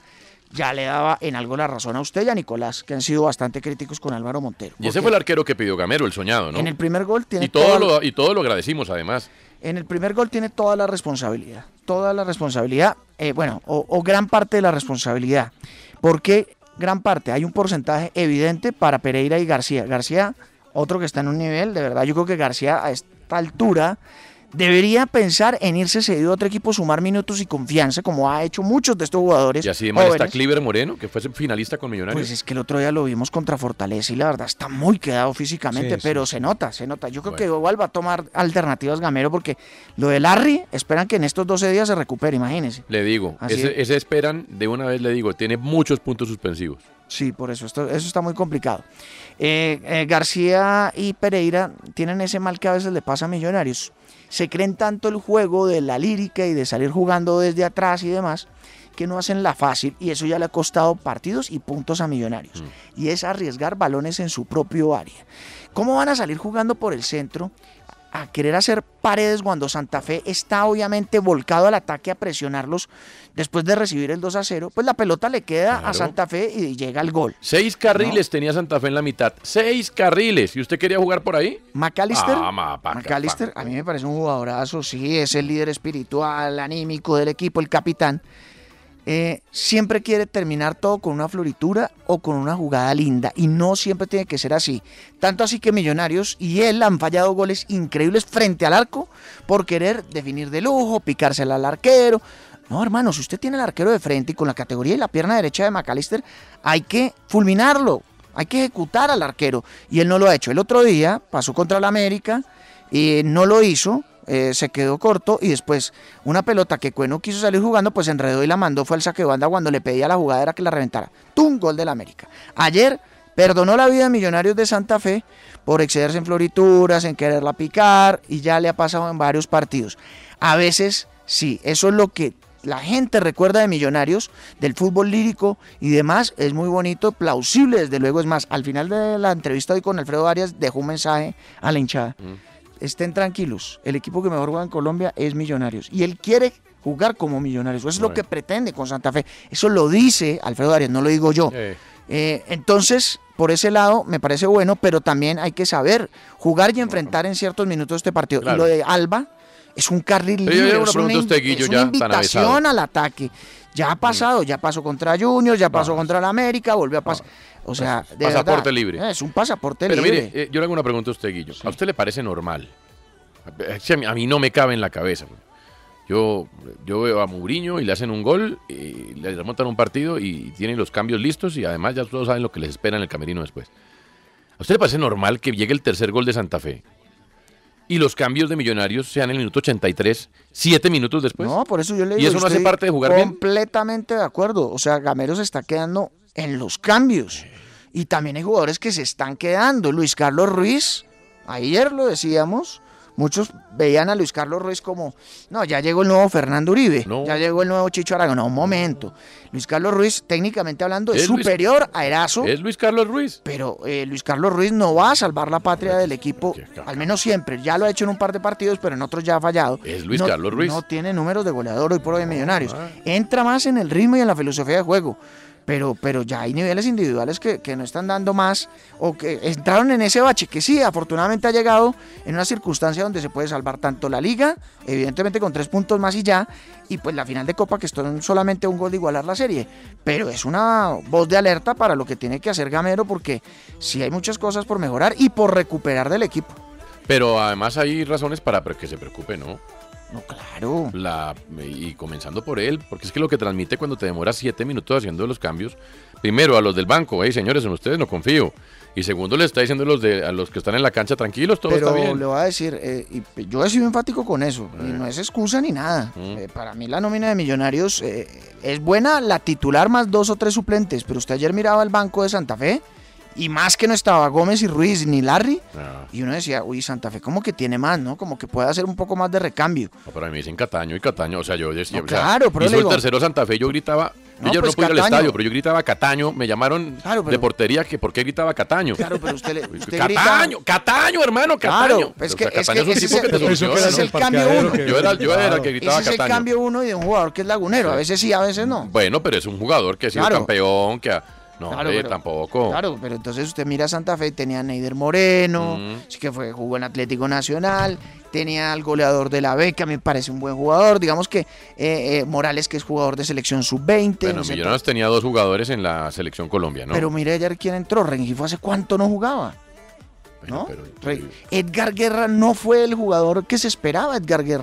ya le daba en algo la razón a usted y a Nicolás, que han sido bastante críticos con Álvaro Montero. Y ese fue el arquero que pidió Gamero, el soñado, ¿no? En el primer gol tiene y, todo toda- lo, y todo lo agradecimos, además. en el primer gol tiene toda la responsabilidad, toda la responsabilidad, eh, bueno, o, o gran parte de la responsabilidad, porque gran parte, hay un porcentaje evidente para Pereira y García. García, otro que está en un nivel, de verdad, yo creo que García a esta altura debería pensar en irse cedido a otro equipo, sumar minutos y confianza, como ha hecho muchos de estos jugadores. Y así de mal está. Cliver Moreno, que fue finalista con Millonarios. Pues es que el otro día lo vimos contra Fortaleza y la verdad está muy quedado físicamente, Sí, sí, pero se nota, se nota. Yo creo que igual va a tomar alternativas Gamero porque lo de Larry esperan que en estos 12 días se recupere, imagínense. Le digo, ese, es. ese esperan, de una vez le digo, tiene muchos puntos suspensivos. Sí, por eso, esto, eso está muy complicado. Eh, eh, García y Pereira tienen ese mal que a veces le pasa a Millonarios. Se creen tanto el juego de la lírica y de salir jugando desde atrás y demás, que no hacen la fácil y eso ya le ha costado partidos y puntos a Millonarios. Y es arriesgar balones en su propio área. ¿Cómo van a salir jugando por el centro? A querer hacer paredes cuando Santa Fe está obviamente volcado al ataque a presionarlos después de recibir el 2 a 0, pues la pelota le queda a. Santa Fe y llega el gol. Seis carriles tenía Santa Fe en la mitad. Seis carriles. ¿Y usted quería jugar por ahí? McAllister, Ah, ma, pa- McAllister, a mí me parece un jugadorazo, sí, es el líder espiritual, anímico del equipo, el capitán. Eh, siempre quiere terminar todo con una floritura o con una jugada linda y no siempre tiene que ser así. Tanto así que Millonarios y él han fallado goles increíbles frente al arco por querer definir de lujo, picársela al arquero. No, hermano, si usted tiene el arquero de frente y con la categoría y la pierna derecha de McAllister, hay que fulminarlo, hay que ejecutar al arquero. Y él no lo ha hecho. El otro día pasó contra el América y no lo hizo, eh, se quedó corto y después una pelota que Cueno quiso salir jugando, pues enredó y la mandó, fue al saque de banda cuando le pedía a la jugadera que la reventara. ¡Tum! Gol del América. Ayer perdonó la vida de Millonarios de Santa Fe por excederse en florituras, en quererla picar y ya le ha pasado en varios partidos. A veces sí, eso es lo que la gente recuerda de Millonarios, del fútbol lírico y demás, es muy bonito, plausible desde luego, es más, al final de la entrevista hoy con Alfredo Arias dejó un mensaje a la hinchada. Estén tranquilos, el equipo que mejor juega en Colombia es Millonarios y él quiere jugar como Millonarios, eso es lo que pretende con Santa Fe, eso lo dice Alfredo Arias, no lo digo yo. Eh, entonces, por ese lado me parece bueno, pero también hay que saber jugar y enfrentar en ciertos minutos este partido. Claro. Y lo de Alba es un carril libre, es una, usted, Guillo, es una invitación al ataque. Ya ha pasado, ya pasó contra Junior, ya pasó contra el América, volvió a pasar. O sea, de Pasaporte verdad, libre. Es un pasaporte Pero libre. mire, eh, yo le hago una pregunta a usted, Guillo. ¿A usted le parece normal? Que A mí, a mí no me cabe en la cabeza. Yo, yo veo a Mourinho y le hacen un gol, y le remontan un partido y tienen los cambios listos y además ya todos saben lo que les espera en el camerino después. ¿A usted le parece normal que llegue el tercer gol de Santa Fe y los cambios de Millonarios sean en el minuto 83, siete minutos después? no, por eso yo le ¿Y digo. eso no hace parte de jugar bien? Completamente de acuerdo. O sea, Gamero se está quedando en los cambios. Y también hay jugadores que se están quedando. Luis Carlos Ruiz, ayer lo decíamos, muchos veían a Luis Carlos Ruiz como, no, ya llegó el nuevo Fernando Uribe, ya llegó el nuevo Chicho Aragón. No, un momento. Luis Carlos Ruiz, técnicamente hablando, es, Es Luis- superior a Erazo. Es Luis Carlos Ruiz. Pero eh, Luis Carlos Ruiz no va a salvar la patria del equipo, al menos siempre. Ya lo ha hecho en un par de partidos, pero en otros ya ha fallado. Es Luis No- Carlos Ruiz. No tiene números de goleador hoy por hoy en Millonarios. Entra más en el ritmo y en la filosofía de juego. Pero, pero ya hay niveles individuales que, que no están dando más o que entraron en ese bache que sí, afortunadamente ha llegado en una circunstancia donde se puede salvar tanto la liga, evidentemente con tres puntos más y ya, y pues la final de Copa que son solamente un gol de igualar la serie. Pero es una voz de alerta para lo que tiene que hacer Gamero porque sí hay muchas cosas por mejorar y por recuperar del equipo. Pero además hay razones para que se preocupe, ¿no? No, claro. La, y comenzando por él, porque es que lo que transmite cuando te demoras siete minutos haciendo los cambios, primero a los del banco, hey señores, en ustedes no confío. Y segundo le está diciendo a los, de, a los que están en la cancha, tranquilos, todo Pero está bien. le voy a decir, eh, y yo he sido enfático con eso, y no es excusa ni nada. Mm. Eh, para mí la nómina de Millonarios eh, es buena la titular más dos o tres suplentes, pero usted ayer miraba el banco de Santa Fe y más que no estaba Gómez y Ruiz ni Larry, Ah, y uno decía, uy, Santa Fe como que tiene más, ¿no? Como que puede hacer un poco más de recambio. no, pero a mí me dicen Cataño y Cataño, o sea, yo decía, No, o sea, claro, pero hizo el digo- tercero Santa Fe, yo gritaba, yo No, ayer pues no pude ir al Cataño. estadio, pero yo gritaba Cataño, me llamaron Claro, de portería que por qué gritaba Cataño. Claro, pero usted le... <laughs> Usted Cataño, Cataño, hermano, Cataño. Claro, es que- O sea, es Cataño que es un ese tipo que te el- ese soluciona, es ¿no? el cambio uno. Yo era, yo era el que gritaba Ese es el Cataño. cambio uno de un jugador que es lagunero. A veces sí, a veces no. Bueno, pero es un jugador que ha sido Claro. campeón, que ha... No, Claro, hombre, pero- tampoco. Claro, pero entonces usted mira Santa Fe, tenía a Neider Moreno, Mm. sí que fue, jugó en Atlético Nacional, tenía al goleador de la B, que a mí me parece un buen jugador, digamos que eh, eh, Morales, que es jugador de selección sub-20. Bueno, Millonarios tenía dos jugadores en la selección Colombia, ¿no? Pero mire ayer quién entró, Rengifo hace cuánto no jugaba. ¿no? Edgar Guerra no fue el jugador que se esperaba, Edgar Guerra.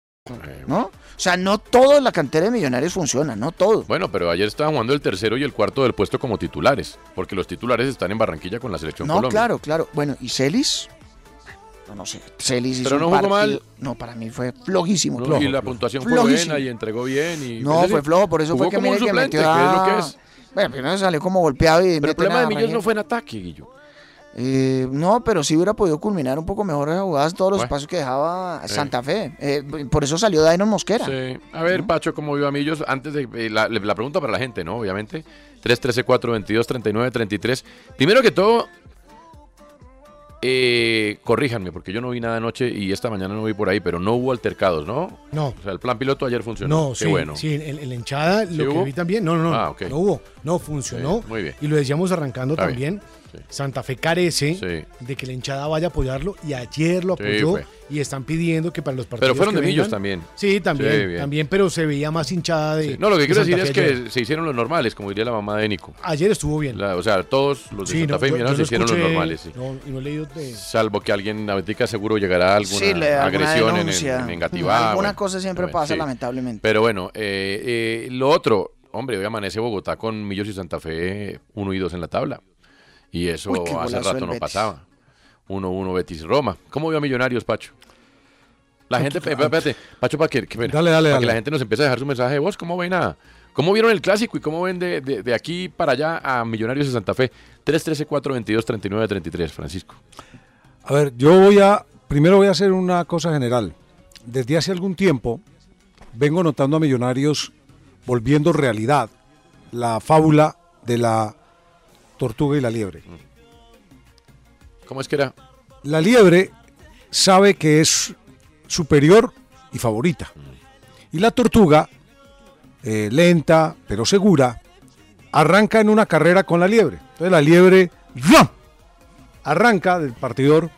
¿No? O sea, no todo en la cantera de Millonarios funciona, no todo. Bueno, pero ayer estaban jugando el tercero y el cuarto del puesto como titulares, porque los titulares están en Barranquilla con la selección No, Colombia. claro, claro. Bueno, ¿y Celis? No, no sé. Celis hizo Pero un no jugó partido- mal. No, para mí fue flojísimo. No, flojo, y la flojo. puntuación fue Flojísimo. buena y entregó bien. Y, No, es decir, fue flojo, por eso jugó fue que como un mire que suplente, metió que es lo a- que es. Bueno, primero salió como golpeado y Pero el meten problema a de Millos Rangel. no fue en ataque, Guillo. Eh, no, pero sí hubiera podido culminar un poco mejor esas jugadas, todos los Bueno. espacios que dejaba Sí. Santa Fe. Eh, por eso salió Dainon Mosquera. Sí. A ver, Pacho, ¿cómo vio a Millos? Antes de eh, la, la pregunta para la gente, ¿no? Obviamente. 313-422-39-33. Primero que todo, eh, corríjanme, porque yo no vi nada anoche y esta mañana no vi por ahí, pero no hubo altercados, ¿no? No. O sea, el plan piloto ayer funcionó. No, Qué sí, bueno. sí, en, en la hinchada ¿Sí lo que vi también, no, no, no, Ah, no hubo, no funcionó. Sí, muy bien. Y lo decíamos arrancando Está también, bien, sí. Santa Fe carece Sí. de que la hinchada vaya a apoyarlo y ayer lo apoyó y están pidiendo que para los partidos Pero fueron que de Millos también. Sí, también, también, pero se veía más hinchada de No, lo que de quiero decir es que ayer. se hicieron los normales, como diría la mamá de Nico. Ayer estuvo bien. La- o sea, todos los de Sí, Santa no, Fe y yo- yo se no hicieron los normales, sí. No, y no he leído de... Salvo que alguien ahorita seguro llegará a alguna Sí, le da alguna agresión en, denuncia. en, en Engativá, Alguna bueno, cosa siempre bueno, pasa, sí. lamentablemente. Pero bueno, eh, eh, lo otro, hombre, hoy amanece Bogotá con Millos y Santa Fe 1 y 2 en la tabla. Y eso Uy, hace rato no pasaba. 1-1 Betis Roma. ¿Cómo vio a Millonarios, Pacho? La gente, espérate, Pacho, para que, que- Dale, dale, para que dale. la gente nos empiece a dejar su mensaje de voz, ¿cómo ven a, ¿Cómo vieron el clásico y cómo ven de, de- de aquí para allá a Millonarios de Santa Fe? 313-422-3933, Francisco. A ver, yo voy a, primero voy a hacer una cosa general. Desde hace algún tiempo vengo notando a Millonarios volviendo realidad la fábula de la tortuga y la liebre. ¿Cómo es que era? La liebre sabe que es superior y favorita. Y la tortuga, eh, lenta pero segura, arranca en una carrera con la liebre. Entonces la liebre arranca del partidor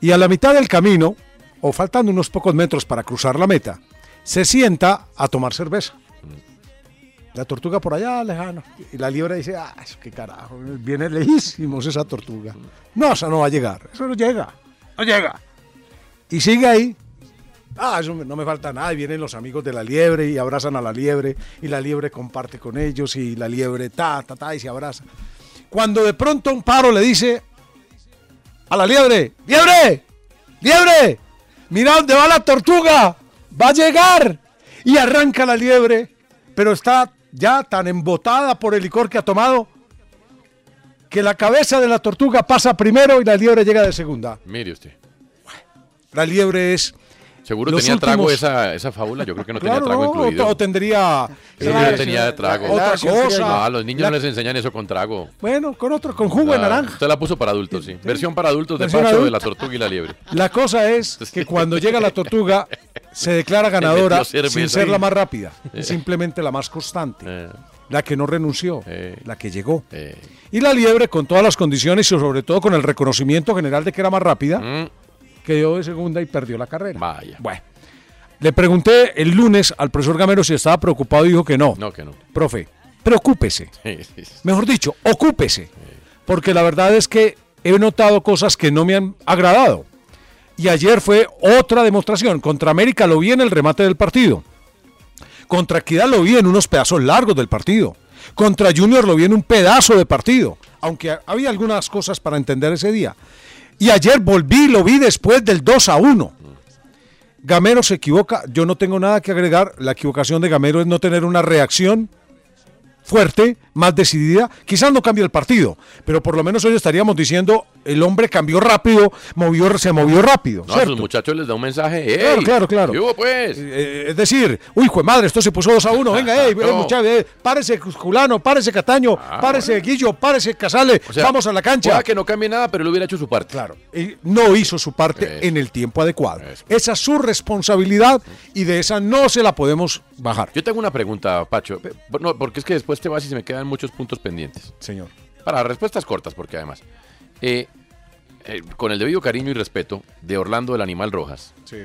y a la mitad del camino, o faltando unos pocos metros para cruzar la meta, se sienta a tomar cerveza. La tortuga por allá, lejano. Y la liebre dice, ah, eso qué carajo, viene lejísimos esa tortuga. No, eso no va a llegar, eso no llega, no llega. Y sigue ahí. Ah, eso no me falta nada. Y vienen los amigos de la liebre y abrazan a la liebre. Y la liebre comparte con ellos. Y la liebre ta, ta, ta, y se abraza. Cuando de pronto un paro le dice a la liebre: ¡Liebre! ¡Liebre! ¡Mira dónde va la tortuga! ¡Va a llegar! Y arranca la liebre. Pero está ya tan embotada por el licor que ha tomado que la cabeza de la tortuga pasa primero y la liebre llega de segunda. Mire usted. La liebre es. Seguro tenía trago esa, esa fábula. Yo creo que no Claro, tenía trago no, incluido. o tendría. Seguro eh, tenía trago. Otra cosa. No, a los niños La- no les enseñan eso con trago. Bueno, con otro, con jugo de Ah, naranja. Usted la puso para adultos, sí. Versión para adultos de Pacho de la tortuga y la liebre. La cosa es que <laughs> cuando llega la tortuga, se declara ganadora <laughs> sin ser la más rápida, <laughs> Eh. simplemente la más constante, Eh. la que no renunció, la que llegó. Y la liebre, con todas las condiciones y sobre todo con el reconocimiento general de que era más rápida, Mm. quedó de segunda y perdió la carrera. Vaya. Bueno, le pregunté el lunes al profesor Gamero si estaba preocupado y dijo que no. No, que no. Profe, preocúpese. <laughs> Mejor dicho, ocúpese. Porque la verdad es que he notado cosas que no me han agradado. Y ayer fue otra demostración. Contra América lo vi en el remate del partido. Contra Equidad lo vi en unos pedazos largos del partido. Contra Junior lo vi en un pedazo de partido. Aunque ha- había algunas cosas para entender ese día. Y ayer volví, lo vi después del 2 a 1. Gamero se equivoca, yo no tengo nada que agregar. La equivocación de Gamero es no tener una reacción fuerte, más decidida. Quizás no cambie el partido, pero por lo menos hoy estaríamos diciendo el hombre cambió rápido, movió, se movió rápido. No, a sus muchachos les da un mensaje. Claro, claro, claro. ¿Qué hubo, pues? Eh, es decir, uy, jue madre, esto se puso 2 a 1. Venga, ey, <laughs> No. muchachos, eh, párese Culano, párese Cataño, párese Guillo, párese Casale, O sea, vamos a la cancha. que no cambie nada, pero él hubiera hecho su parte. Claro. Y no hizo su parte en el tiempo adecuado. Esa es su responsabilidad y de esa no se la podemos bajar. Yo tengo una pregunta, Pacho. No, porque es que después te vas y se me quedan muchos puntos pendientes. Señor. Para respuestas cortas, porque además. eh, eh, con el debido cariño y respeto de Orlando del Animal Rojas. Sí.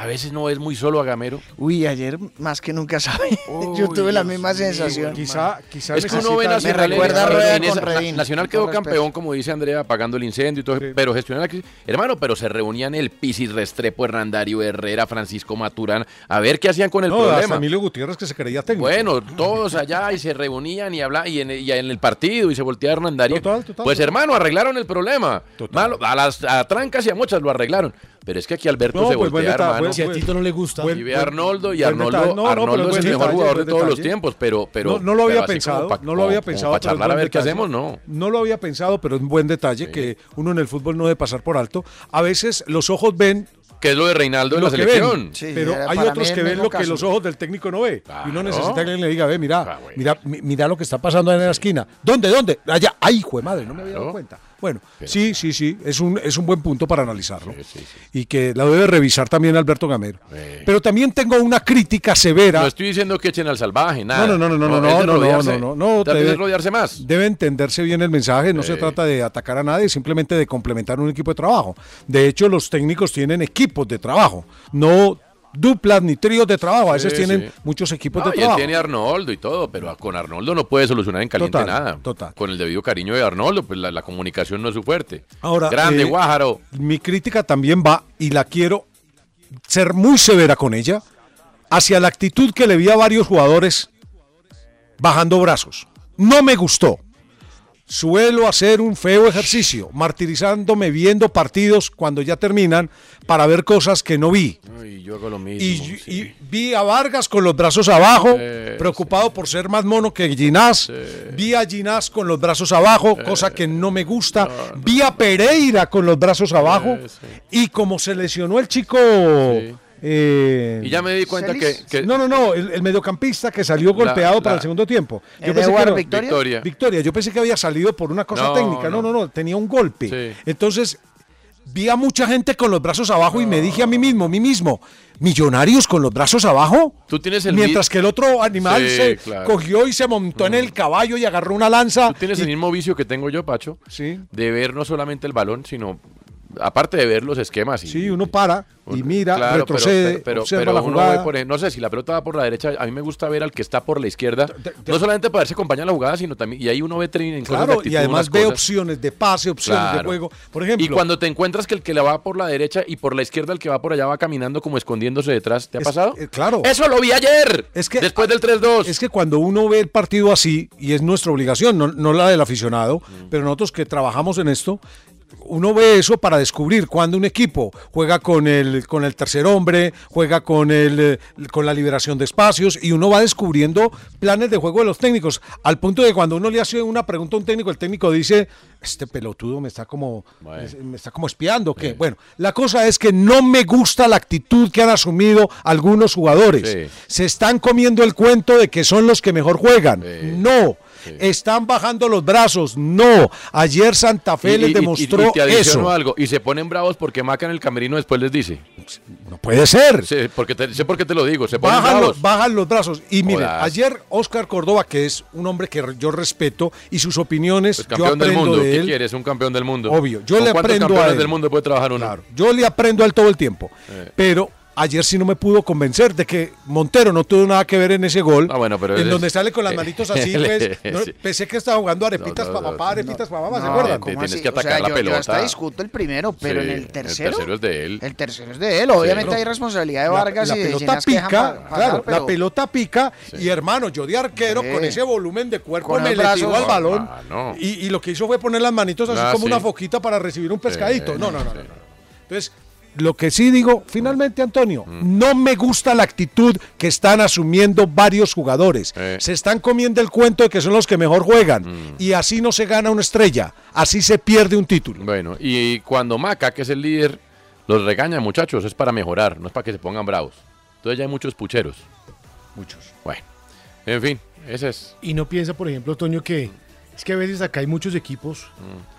A veces no es muy solo a Gamero. Uy, ayer más que nunca sabe. <laughs> Yo tuve la misma sensación. Quizá, quizá Es que uno ve Me Nacional, recuerda a esa- Redín. Nacional quedó respeto. campeón, como dice Andrea, apagando el incendio y todo, pero gestionar la crisis. Hermano, pero se reunían el Pisis Restrepo, Hernandario Herrera, Francisco Maturán, a ver qué hacían con el No, problema. Emilio Gutiérrez que se creía técnico. Bueno, todos allá y se reunían y hablaban y en, y en el partido y se volteaba Hernandario. Total, total, pues total. hermano, arreglaron el problema. Malo, a las a trancas y a muchas lo arreglaron. Pero es que aquí Alberto No, se pues buen voltea, hermano. buen- Si a Tito no le gusta. y ve a buen- Arnoldo y buen Arnoldo. No, no, Arnoldo es buen el mejor jugador de buen todos los tiempos, pero, pero no, no lo había pensado, no lo había como- pensado. como Para es charlar a buen ver qué hacemos, no. No lo había pensado, pero es un buen detalle que uno en el fútbol no debe pasar por alto. A veces los ojos ven Que es lo de Reinaldo en lo la que selección. ven, pero hay otros que ven lo que los ojos del técnico no ve. Y uno necesita que alguien le diga, ve, mira, mira, mi- mira lo que está pasando en la esquina. ¿Dónde, dónde? Allá. Ay, hijo de madre, no me había dado cuenta. Bueno, sí, sí, sí, es un, es un buen punto para analizarlo. Y que la debe revisar también Alberto Gamero. Pero también tengo una crítica severa. No estoy diciendo que echen al salvaje, nada. No, no, no, no, no, no, no, no, no, no, no, debe- rodearse más. Debe entenderse bien el mensaje, no se trata de atacar a nadie, simplemente de complementar un equipo de trabajo. De hecho, los técnicos tienen equipos de trabajo, no duplas ni tríos de trabajo, a veces Sí, tienen sí. muchos equipos No, de y él trabajo. tiene a Arnoldo y todo, pero con Arnoldo no puede solucionar en caliente Total, nada. total. Con el debido cariño de Arnoldo, pues la, la comunicación no es su fuerte. Ahora, Grande, eh, Guájaro. Mi crítica también va, y la quiero ser muy severa con ella, hacia la actitud que le vi a varios jugadores bajando brazos. No me gustó. Suelo hacer un feo ejercicio, martirizándome viendo partidos cuando ya terminan para ver cosas que no vi. Ay, yo hago lo mismo. Y, y vi a Vargas con los brazos abajo, Eh, preocupado por ser más mono que Ginás. Vi a Ginás con los brazos abajo, Eh, cosa que no me gusta. Vi a Pereira con los brazos abajo. Y como se lesionó el chico. Eh, Y ya me di cuenta que, que- no, no, no, el, el mediocampista que salió golpeado la- para el segundo tiempo. ¿El pensé que no- Victoria? Victoria. Victoria, yo pensé que había salido por una cosa No, técnica. No, no, no, tenía un golpe. Sí. Entonces, vi a mucha gente con los brazos abajo y me dije a mí mismo, mí mismo, millonarios con los brazos abajo. Tú tienes el Mientras que el otro animal Sí, se claro. cogió y se montó en el caballo y agarró una lanza. Tú tienes y- el mismo vicio que tengo yo, Pacho, Sí. de ver no solamente el balón, sino aparte de ver los esquemas. Y, Sí, uno para y mira, Claro, retrocede, pero, pero, pero la uno jugada. ve, por ejemplo, no sé, si la pelota va por la derecha, a mí me gusta ver al que está por la izquierda, no solamente para ver si acompaña la jugada, sino también, y ahí uno ve en Claro, actitud, y además ve cosas. opciones de pase, opciones de juego. Por ejemplo, Y cuando te encuentras que el que la va por la derecha y por la izquierda el que va por allá va caminando como escondiéndose detrás, ¿te ha Es- pasado? eh, claro. Eso lo vi ayer. Es que después del 3-2. Es que cuando uno ve el partido así, y es nuestra obligación, no, no la del aficionado, Mm. pero nosotros que trabajamos en esto, uno ve eso para descubrir cuando un equipo juega con el, con el tercer hombre, juega con, el, eh, con la liberación de espacios, y uno va descubriendo planes de juego de los técnicos, al punto de que cuando uno le hace una pregunta a un técnico, el técnico dice, este pelotudo me está como, me está como espiando, ¿qué? Bueno, la cosa es que no me gusta la actitud que han asumido algunos jugadores. Sí. Se están comiendo el cuento de que son los que mejor juegan. No. Están bajando los brazos. No. Ayer Santa Fe Y- les y- demostró y te eso. algo. Y se ponen bravos porque Maca en el camerino después les dice. No puede ser. Sé, porque te, sé por qué te lo digo. Se ponen Bajan bravos. los, bajan los brazos. Y miren, ayer Oscar Córdoba, que es un hombre que yo respeto y sus opiniones, Pues yo campeón del aprendo mundo. de ¿Qué él. quieres? Un campeón del mundo. Obvio, yo ¿Con le cuántos aprendo a campeones él. del mundo puede trabajar uno? Yo le aprendo a él todo el tiempo. Eh. Pero ayer sí no me pudo convencer de que Montero no tuvo nada que ver en ese gol. Ah, bueno, pero en donde es- sale con las <laughs> manitos así, pues. no, Sí. pensé que estaba jugando arepitas No, no, para no, papá, arepitas para mamá, ¿se no, acuerdan? tienes que atacar la yo, pelota. Yo hasta discuto el primero, pero Sí, en el tercero. El tercero es de él. El tercero es de él. Obviamente Sí. hay responsabilidad de La- Vargas la, y de pelota que pica, pa- pasar, claro, pero- la pelota pica y hermano, yo de arquero Sí. con ese volumen de cuerpo Con me le tiró al balón Mano. y, y lo que hizo fue poner las manitos así Ah, como una foquita para recibir un pescadito. No, no, no. Entonces, lo que sí digo, finalmente, Antonio, Mm. no me gusta la actitud que están asumiendo varios jugadores. Eh. Se están comiendo el cuento de que son los que mejor juegan. Mm. Y así no se gana una estrella. Así se pierde un título. Bueno, y cuando Maca, que es el líder, los regaña, muchachos, es para mejorar, no es para que se pongan bravos. Entonces ya hay muchos pucheros. Muchos. Bueno, en fin, ese es. Y no piensa, por ejemplo, Toño, que es que a veces acá hay muchos equipos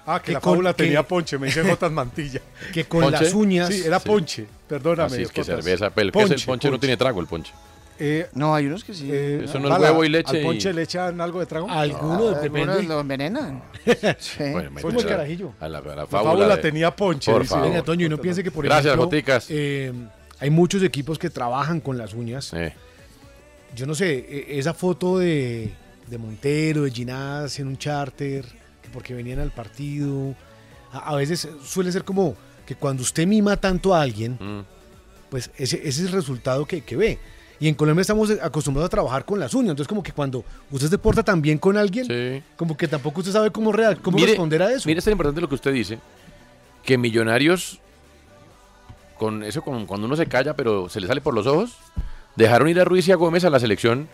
Ah, que, Que la con- fábula que- tenía <laughs> ponche, me dice Jotas Mantilla. <laughs> que con ¿Ponche? las uñas. Sí, era Sí. ponche. Perdóname. Así es que cerveza, pero ¿qué es el Ponche, ponche? No ponche. tiene trago el ponche. Eh, No, hay unos que sí. eh, Eso no es huevo y leche ¿Al y- ponche le echan algo de trago? Algunos, Algunos depende. lo envenenan. <laughs> Sí. Bueno, Como el carajillo. A la, a la La fábula, fábula de- tenía ponche. Por dice. favor. Venga, Toño, y no piense que, por Gracias, ejemplo, Boticas. eh, hay muchos equipos que trabajan con las uñas. Eh, Yo no sé, e- esa foto de, de Montero, de Ginás en un charter, que porque venían al partido. A, a veces suele ser como que cuando usted mima tanto a alguien, mm. pues ese, ese es el resultado que, que ve. Y en Colombia estamos acostumbrados a trabajar con las uñas. Entonces, como que cuando usted se porta tan bien con alguien, Sí. como que tampoco usted sabe cómo, real, cómo Mire- responder a eso. Mire, es tan importante lo que usted dice, que Millonarios, con eso, con, cuando uno se calla, pero se le sale por los ojos, dejaron ir a Ruiz y a Gómez a la selección,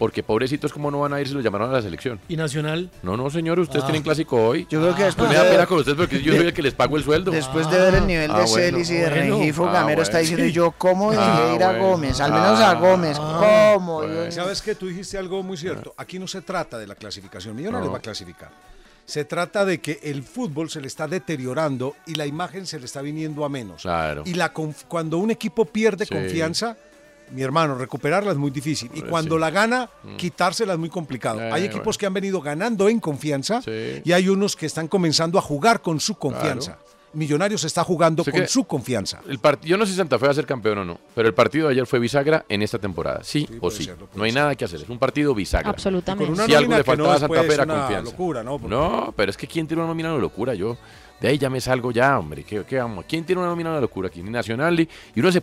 porque pobrecitos, ¿cómo no van a ir si los llamaron a la selección? Y Nacional, No, no, señor, ustedes Ah. tienen clásico hoy. Yo creo que Pues después me da de- pena con ustedes porque yo soy el que les pago el sueldo. Después de ver el nivel Ah, de bueno, Celis y de bueno. Rengifo, Ah, Gamero está diciendo y yo, ¿cómo dejé Ah, ir a. Gómez? Al menos a Ah, Gómez. ah, ¿Cómo? ¿Sabes que Tú dijiste algo muy cierto. Aquí no se trata de la clasificación. Millonarios No. va a clasificar. Se trata de que el fútbol se le está deteriorando y la imagen se le está viniendo a menos. Claro. Y la conf- cuando un equipo pierde Sí. confianza, mi hermano, recuperarla es muy difícil. Y Pues cuando sí. la gana, quitársela es muy complicado. Eh, hay equipos bueno. que han venido ganando en confianza Sí. y hay unos que están comenzando a jugar con su confianza. Millonarios está jugando con su confianza. El yo no sé si Santa Fe va a ser campeón o no, pero el partido de ayer fue bisagra en esta temporada, sí, o sí. ser, no hay ser. nada que hacer, es un partido bisagra. Absolutamente. Con una si algo le no faltaba a Santa pues, Fe era una confianza. locura, ¿no? Porque- No, pero es que ¿quién tiene una nómina una locura? Yo, de ahí ya me salgo ya, hombre. ¿Qué, qué vamos? ¿Quién tiene una nómina una locura aquí? Ni Nacional, y uno se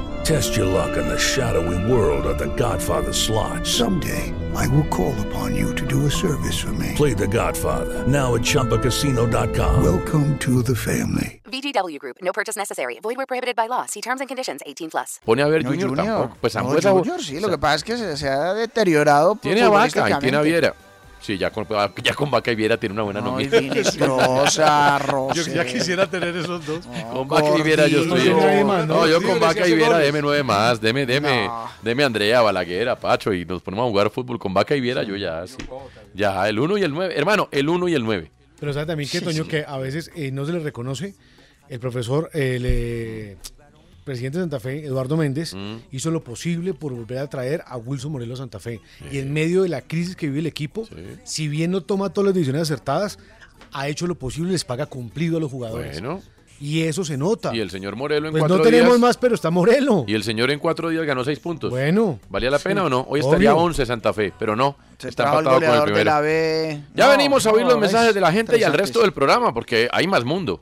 Test your luck in the shadowy world of The Godfather slot. Someday, I will call upon you to do a service for me. Play The Godfather now at ChumbaCasino.com. Welcome to the family. VGW Group. No purchase necessary. Void where prohibited by law. See terms and conditions. 18 plus. pone a ver No, Junior, Junior. tampoco. Pues No, Zambuesa- Junior, sí, lo que pasa es que se, se ha deteriorado. Tiene a Vaca y tiene a Viera. Sí, ya con, ya con Vaca y Viera tiene una buena No, nómina. Vinestrosa, <laughs> Yo Rosé. ya quisiera tener esos dos. Con Vaca y Viera yo estoy. No, No, yo con le Vaca y Viera, deme nueve más. Deme, deme, No. deme a Andrea, Balaguer, a Pacho y nos ponemos a jugar fútbol con Vaca y Viera. Yo ya, sí. Ya, el uno y el nueve. Hermano, el uno y el nueve. Pero sabe también que, Toño, que a veces eh, no se le reconoce. El profesor, el eh, presidente de Santa Fe, Eduardo Méndez, Mm. hizo lo posible por volver a traer a Wilson Morelos a Santa Fe. Y en medio de la crisis que vive el equipo, si bien no toma todas las decisiones acertadas, ha hecho lo posible y les paga cumplido a los jugadores. Bueno. Y eso se nota. Y el señor Morelo en Pues cuatro no tenemos días. más, pero está Morelo. Y el señor en cuatro días ganó seis puntos. Bueno. ¿Valía la Sí. pena o no? Hoy estaría Obvio. 11 Santa Fe, pero no. Se está trajo el empatado con el de primero. la B. Ya No, venimos a oír no, los mensajes es de la gente y al resto del programa, porque hay más mundo.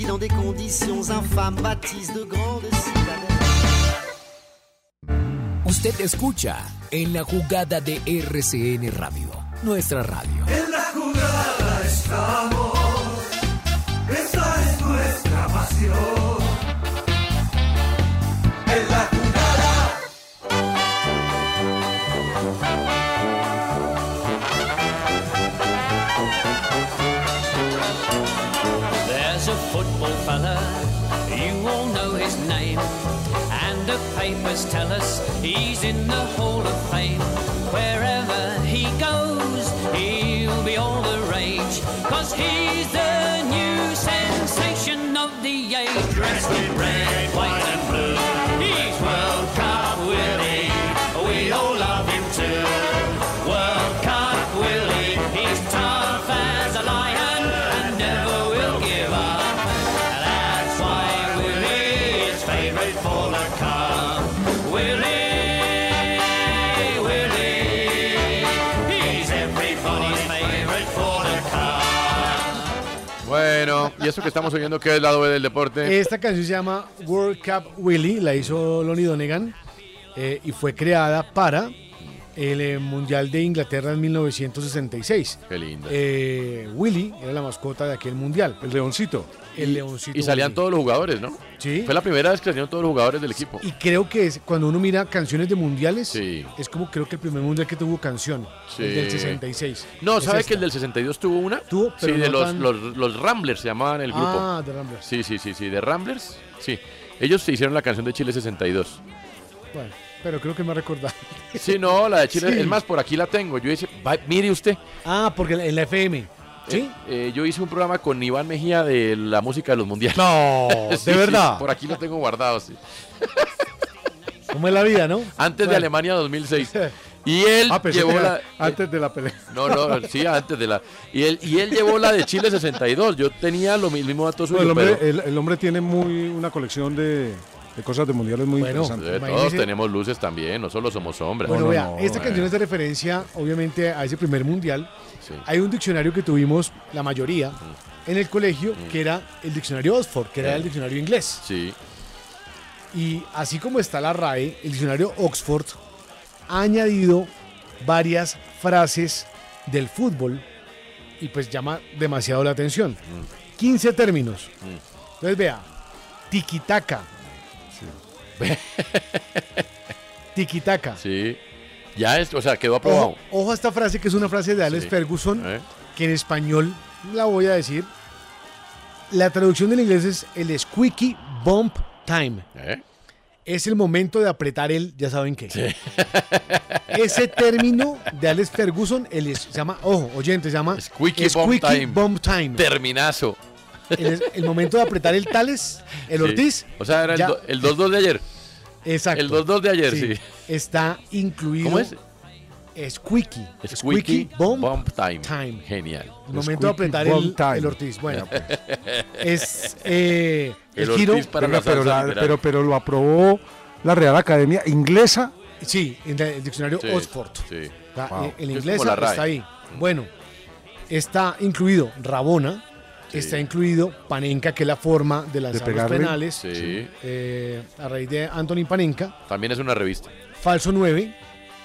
Qui dans des conditions infâmes bâtissent de grandes citadelles. Usted escucha en la jugada de RCN Radio, nuestra radio. En la jugada estamos, esa es nuestra pasión. Papers tell us he's in the Hall of Fame. Wherever he goes, he'll be all the rage. Cause he's the new sensation of the age. Dressed in red, white, and eso que estamos oyendo que es lado B del deporte. Esta canción se llama World Cup Willie, la hizo Lonnie Donegan eh, y fue creada para el eh, Mundial de Inglaterra en 1966. Qué lindo. Eh, Willie era la mascota de aquel mundial. El leoncito. El leoncito. Y salían todos los jugadores, ¿no? Sí. Fue la primera vez que salieron todos los jugadores del equipo. Y creo que es, cuando uno mira canciones de mundiales, es como creo que el primer mundial que tuvo canción, el del Sí. 66. No, Es ¿sabe esta. que el del 62 tuvo una? Tuvo, pero sí, de los, tan- los, los Ramblers se llamaban el grupo. Ah, The Ramblers. Sí, sí, sí, sí, de Ramblers. Sí. Ellos se hicieron la canción de Chile 62. Bueno, pero creo que me ha recordado. Sí, no, la de Chile. Sí. Es más, por aquí la tengo. Yo hice, va- mire usted. Ah, porque en la FM. ¿Sí? Eh, eh, yo hice un programa con Iván Mejía de la música de los mundiales. No, <laughs> ¿de sí, verdad? por aquí lo tengo guardado, sí. <laughs> ¿Cómo es la vida, no? Antes de. Alemania 2006. <laughs> Y él Ah, llevó la. antes de la pelea. No, no, sí, antes de la. Y él, y él llevó la de Chile 62. Yo tenía lo mismo dato suyo, Bueno, el, hombre, pero. el- el hombre tiene muy una colección de, de cosas de mundiales muy Bueno, interesantes. Eh, todos tenemos luces también, no solo somos sombras. Bueno, No, vea, no, esta canción eh. es de referencia, obviamente, a ese primer mundial. Sí. Hay un diccionario que tuvimos, la mayoría, en el colegio, que era el diccionario Oxford, que era Eh. el diccionario inglés. Sí. Y así como está la RAE, el diccionario Oxford ha añadido varias frases del fútbol y pues llama demasiado la atención. 15 términos. Entonces vea, tiquitaca. <laughs> Tiquitaca. Sí. Ya es, o sea, quedó aprobado. Ojo, ojo a esta frase que es una frase de Alex Sí. Ferguson, Eh. que en español la voy a decir. La traducción del inglés es el squeaky bump time. ¿Eh? Es el momento de apretar el, ya saben qué. <laughs> Ese término de Alex Ferguson, el se llama, ojo, oyente, se llama Squeaky Bump Time. bump time. Terminazo. El, el momento de apretar el Tales, el Sí. Ortiz. O sea, era el ya- el 2-2 de ayer. Exacto. El 2-2 de ayer, sí. Está incluido. ¿Cómo es? Squeaky. Squeaky bump, Bump Time. time. Genial. El momento de apretar el, el Ortiz. Bueno, <laughs> es eh, el, El giro. Para pero, salsa la- pero, pero lo aprobó la Real Academia Inglesa. Sí, en el diccionario Sí, Oxford. Sí. Wow. eh, El Es inglés está ahí. Bueno, está incluido Rabona, está incluido Panenka, que es la forma de lanzar los pegarle. penales. Sí. eh, a raíz de Anthony Panenka. También es una revista. Falso 9.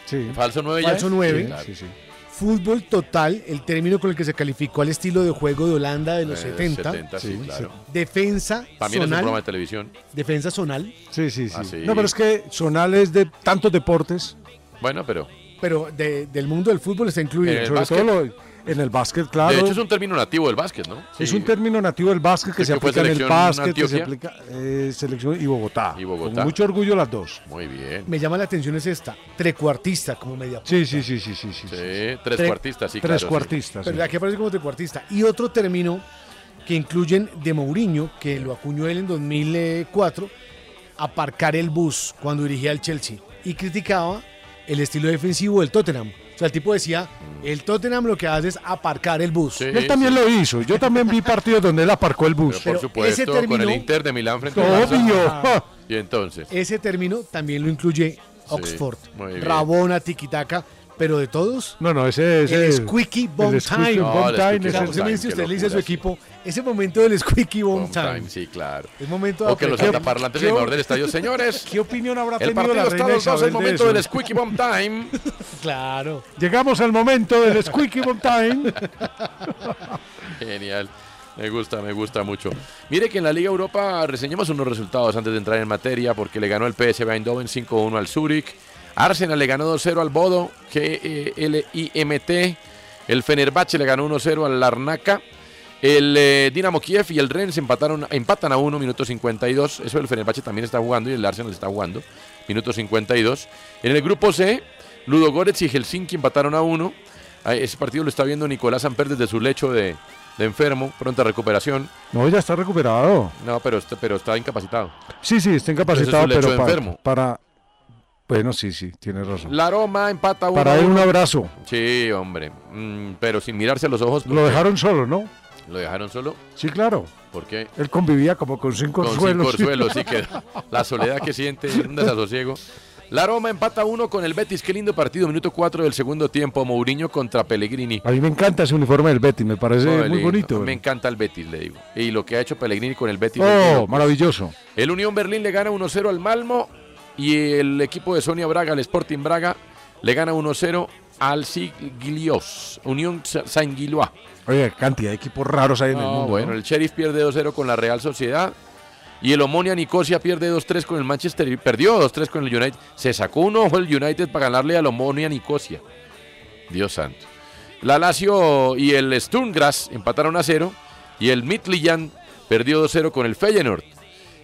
Sí. Falso 9 ya. Falso es? 9. Sí, claro. Fútbol total, el término con el que se calificó al estilo de juego de Holanda de los Eh, 70. 70, sí, claro. Defensa También es un programa de televisión. Defensa zonal. Sí, sí, sí. Ah, sí. No, pero es que Zonal es de tantos deportes. Bueno, pero. Pero de- del mundo del fútbol está incluido. Sobre básquet. todo lo- en el básquet, claro. De hecho, es un término nativo del básquet, ¿no? Es Sí. un término nativo del básquet que ¿Qué se aplica en el básquet, que se aplica eh, selección y Bogotá. Y Bogotá. Con mucho orgullo las dos. Muy bien. Me llama la atención es esta, trecuartista como media punta. Sí, sí, sí, sí, sí, sí. Sí, tres Tre- cuartistas, sí, tres claro, sí. cuartistas. Pero sí. aquí aparece como trecuartista. Y otro término que incluyen de Mourinho, que lo acuñó él en 2004, aparcar el bus cuando dirigía al Chelsea. Y criticaba el estilo defensivo del Tottenham. O sea, el tipo decía, el Tottenham lo que hace es aparcar el bus. él también lo hizo. Yo también vi partidos donde él aparcó el bus. Por supuesto, con el Inter de Milán frente al Obvio. Barça. Y entonces. Ese término también lo incluye Oxford. muy bien. Rabona, tiquitaca. pero de todos, No, no, ese, ese el es- Squeaky Bomb el Squeaky Time. Bomb Time, Squeaky ese Claro, es- usted le dice a su sí. equipo, ese momento del Squeaky Bomb Time. time, sí, claro. Es momento de O que los altaparlantes ¿Qué- en el mejor del estadio. Señores, <laughs> ¿Qué opinión habrá el tenido partido la está reina 2-2, Isabel el de momento eso? del Squeaky Bomb Time. <laughs> Claro. Llegamos al momento del Squeaky Bomb Time. <laughs> Genial. Me gusta, me gusta mucho. Mire que en la Liga Europa reseñamos unos resultados antes de entrar en materia porque le ganó el PSV Eindhoven 5-1 al Zurich. Arsenal le ganó 2-0 al Bodo, G-L-I-M-T. El Fenerbahce le ganó 1-0 al Larnaca. El eh, Dinamo Kiev y el Rennes empataron, empatan a 1, minuto 52. Eso el Fenerbahce también está jugando y el Arsenal está jugando. Minuto 52. En el grupo C, Ludo Goretz y Helsinki empataron a 1. Ah, Ese partido lo está viendo Nicolás Amper desde su lecho de, de enfermo, pronta recuperación. No, ya está recuperado. No, pero, está- pero está incapacitado. Sí, sí, está Pero incapacitado, ese es pero de para, enfermo. para... Bueno, sí, sí, tienes razón. La Roma empata a 1. Para él un abrazo. Sí, hombre. Mm, pero sin mirarse a los ojos. Lo dejaron solo, ¿no? ¿Lo dejaron solo? Sí, claro. ¿Por qué? Él convivía como con cinco Con orzuelos. cinco orzuelos, sí que <laughs> la soledad que siente, un desasosiego. La Roma empata 1 con el Betis. Qué lindo partido, minuto 4 del segundo tiempo. Mourinho contra Pellegrini. A mí me encanta ese uniforme del Betty, me parece Muy bonito. Me encanta el Betis, le digo. Y lo que ha hecho Pellegrini con el Betis. Oh, maravilloso. El Unión Berlín le gana 1-0 al Malmo y el equipo de Sonia Braga, el Sporting Braga, le gana 1-0 al Siglios, Unión Saint-Gillois. Oye, cantidad de equipos raros hay en el mundo. bueno, ¿no? el Sheriff pierde 2-0 con la Real Sociedad y el Omonia Nicosia pierde 2-3 con el Manchester perdió 2-3 con el United. Se sacó un ojo el United para ganarle al Omonia Nicosia. Dios santo. La Lazio y el Sturmgras empataron a 0 y el Midtjylland perdió 2-0 con el Feyenoord.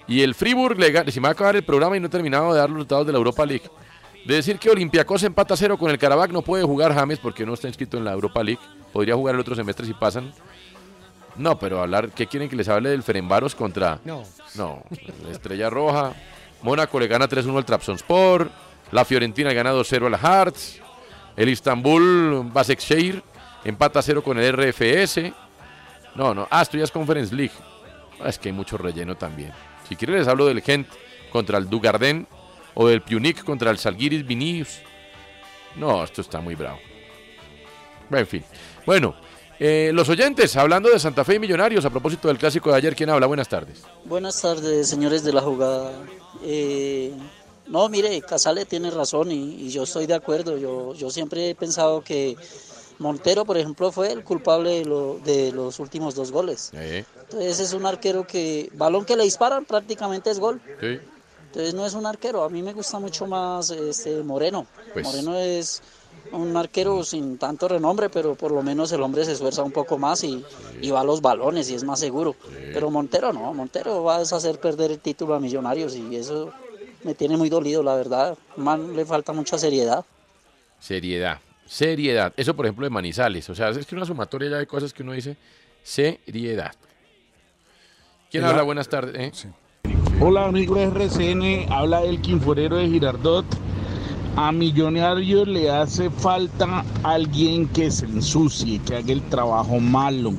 Y el Fribourg le si me va a acabar el programa y no he terminado de dar los resultados de la Europa League. De decir que Olympiacos empata a 0 con el Karabakh, no puede jugar James porque no está inscrito en la Europa League. Podría jugar el otro semestre si pasan. No, pero hablar, ¿qué quieren que les hable del Ferenbaros contra? No. No, la Estrella Roja. Mónaco le gana 3-1 al Trabzonspor. La Fiorentina le gana 2-0 al Hearts. El Istanbul Basaksehir empata a 0 con el RFS. No, no. Ah, esto ya es Conference League. Ah, Es que hay mucho relleno también. Si quieren les hablo del Gent contra el Dugarden o del Punic contra el Salguiris Vinicius. No, esto está muy bravo. En fin. Bueno, eh, los oyentes, hablando de Santa Fe y Millonarios, a propósito del clásico de ayer, ¿quién habla? Buenas tardes. Buenas tardes, señores de la jugada. Eh, no, mire, Casale tiene razón y, y yo estoy de acuerdo. Yo, yo siempre he pensado que Montero, por ejemplo, fue el culpable de, lo- de los últimos dos goles. Entonces es un arquero que, balón que le disparan prácticamente es gol. sí. Entonces no es un arquero. A mí me gusta mucho más este Moreno. Pues- Moreno es un arquero sin tanto renombre, pero por lo menos el hombre se esfuerza un poco más y, y va a los balones y es más seguro. Pero Montero no, Montero va a hacer perder el título a Millonarios y eso me tiene muy dolido, la verdad. Man, le falta mucha seriedad. Seriedad. Seriedad. Eso, por ejemplo, de Manizales. O sea, es que una sumatoria ya de cosas que uno dice. Seriedad. ¿Quién habla? Buenas tardes. ¿eh? Hola amigos de RCN, habla el Quinforero de Girardot. A Millonarios le hace falta alguien que se ensucie, que haga el trabajo malo,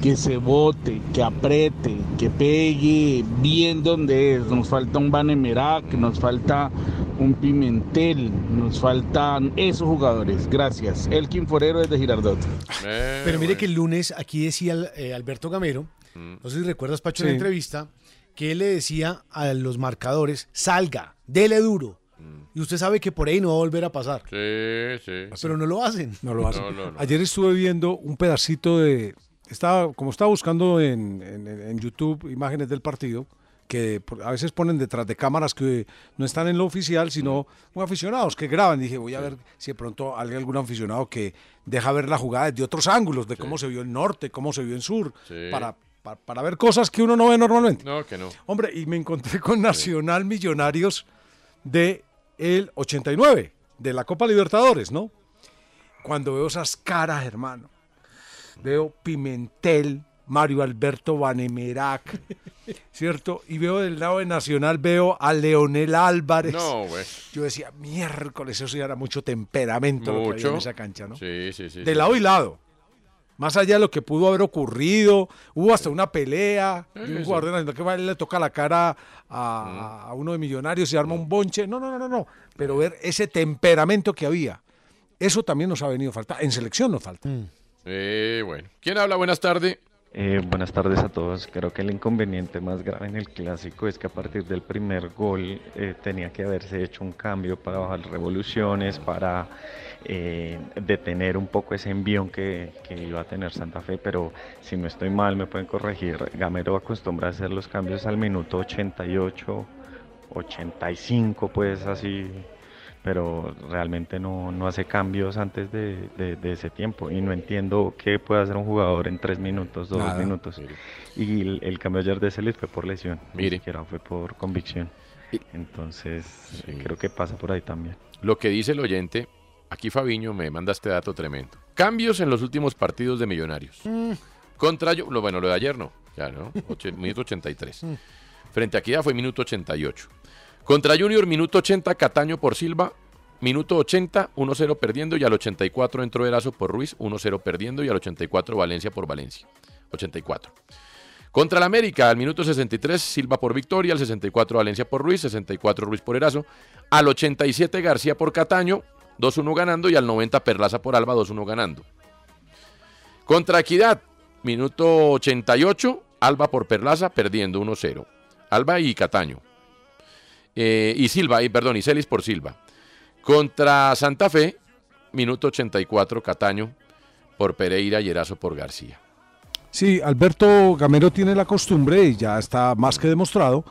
que se bote, que apriete, que pegue bien donde es. Nos falta un Vanemerac, nos falta un Pimentel, nos faltan esos jugadores. Gracias. El Quinforero desde Girardot. Eh, Pero mire que el lunes aquí decía eh, Alberto Gamero, Mm. no sé si recuerdas, Pacho, en Sí. la entrevista, que él le decía a los marcadores, salga, dele duro. Y usted sabe que por ahí no va a volver a pasar. Sí, sí. Pero no lo hacen. No lo hacen. No, no, no. Ayer estuve viendo un pedacito de. Estaba, como estaba buscando en, en- en YouTube imágenes del partido, que a veces ponen detrás de cámaras que no están en lo oficial, sino muy aficionados que graban. Dije, voy a ver si de pronto hay algún aficionado que deja ver la jugada desde otros ángulos, de cómo se vio en norte, cómo se vio en sur, Sí. para, para, para ver cosas que uno no ve normalmente. No, que no. Hombre, y me encontré con Nacional Millonarios de el 89, de la Copa Libertadores, ¿no? Cuando veo esas caras, hermano, veo Pimentel, Mario Alberto Vanemerac, <laughs> ¿cierto? Y veo del lado de Nacional, veo a Leonel Álvarez. No, güey. Yo decía, miércoles, eso sí era mucho temperamento lo que había en Mucho. esa cancha, ¿no? Sí, sí, sí. de sí. lado y lado. Más allá de lo que pudo haber ocurrido, hubo hasta una pelea Sí, de un sí. jugador de Nacional que va le toca la cara a, a uno de Millonarios y arma un bonche. No, no, no, no, no. Pero ver ese temperamento que había Eso también nos ha venido falta. En selección nos falta. Eh, bueno. ¿Quién habla? Buenas tardes. Eh, buenas tardes a todos. Creo que el inconveniente más grave en el clásico es que a partir del primer gol eh, tenía que haberse hecho un cambio para bajar revoluciones, para eh, detener un poco ese envión que, que iba a tener Santa Fe, pero si no estoy mal me pueden corregir. Gamero acostumbra a hacer los cambios al minuto 88, 85, pues así pero realmente no, no hace cambios antes de, de- de ese tiempo y no entiendo qué puede hacer un jugador en tres minutos, dos Nada. minutos. Y el, el cambio ayer de Celis fue por lesión, Mire. ni siquiera fue por convicción. Entonces creo que pasa por ahí también. Lo que dice el oyente, aquí Fabiño me manda este dato tremendo. Cambios en los últimos partidos de Millonarios. Contra yo, lo, bueno, lo de ayer no, ya no, Oche- minuto 83. <laughs> Frente a Equidad fue minuto 88. Contra Junior, minuto 80, Cataño por Silva. Minuto 80, 1-0 perdiendo y al 84 entró Erazo por Ruiz, 1-0 perdiendo y al 84 Valencia por Valencia. 84. Contra el América, al minuto 63, Silva por Victoria, al 64 Valencia por Ruiz, 64 Ruiz por Erazo, al 87 García por Cataño, 2-1 ganando y al 90 Perlaza por Alba, 2-1 ganando. Contra Equidad, minuto 88, Alba por Perlaza, perdiendo 1-0. Alba y Cataño. Eh, y Silva, y, perdón, y Celis por Silva. Contra Santa Fe, minuto 84, Cataño por Pereira y Erazo por García. Sí, Alberto Gamero tiene la costumbre, y ya está más que demostrado,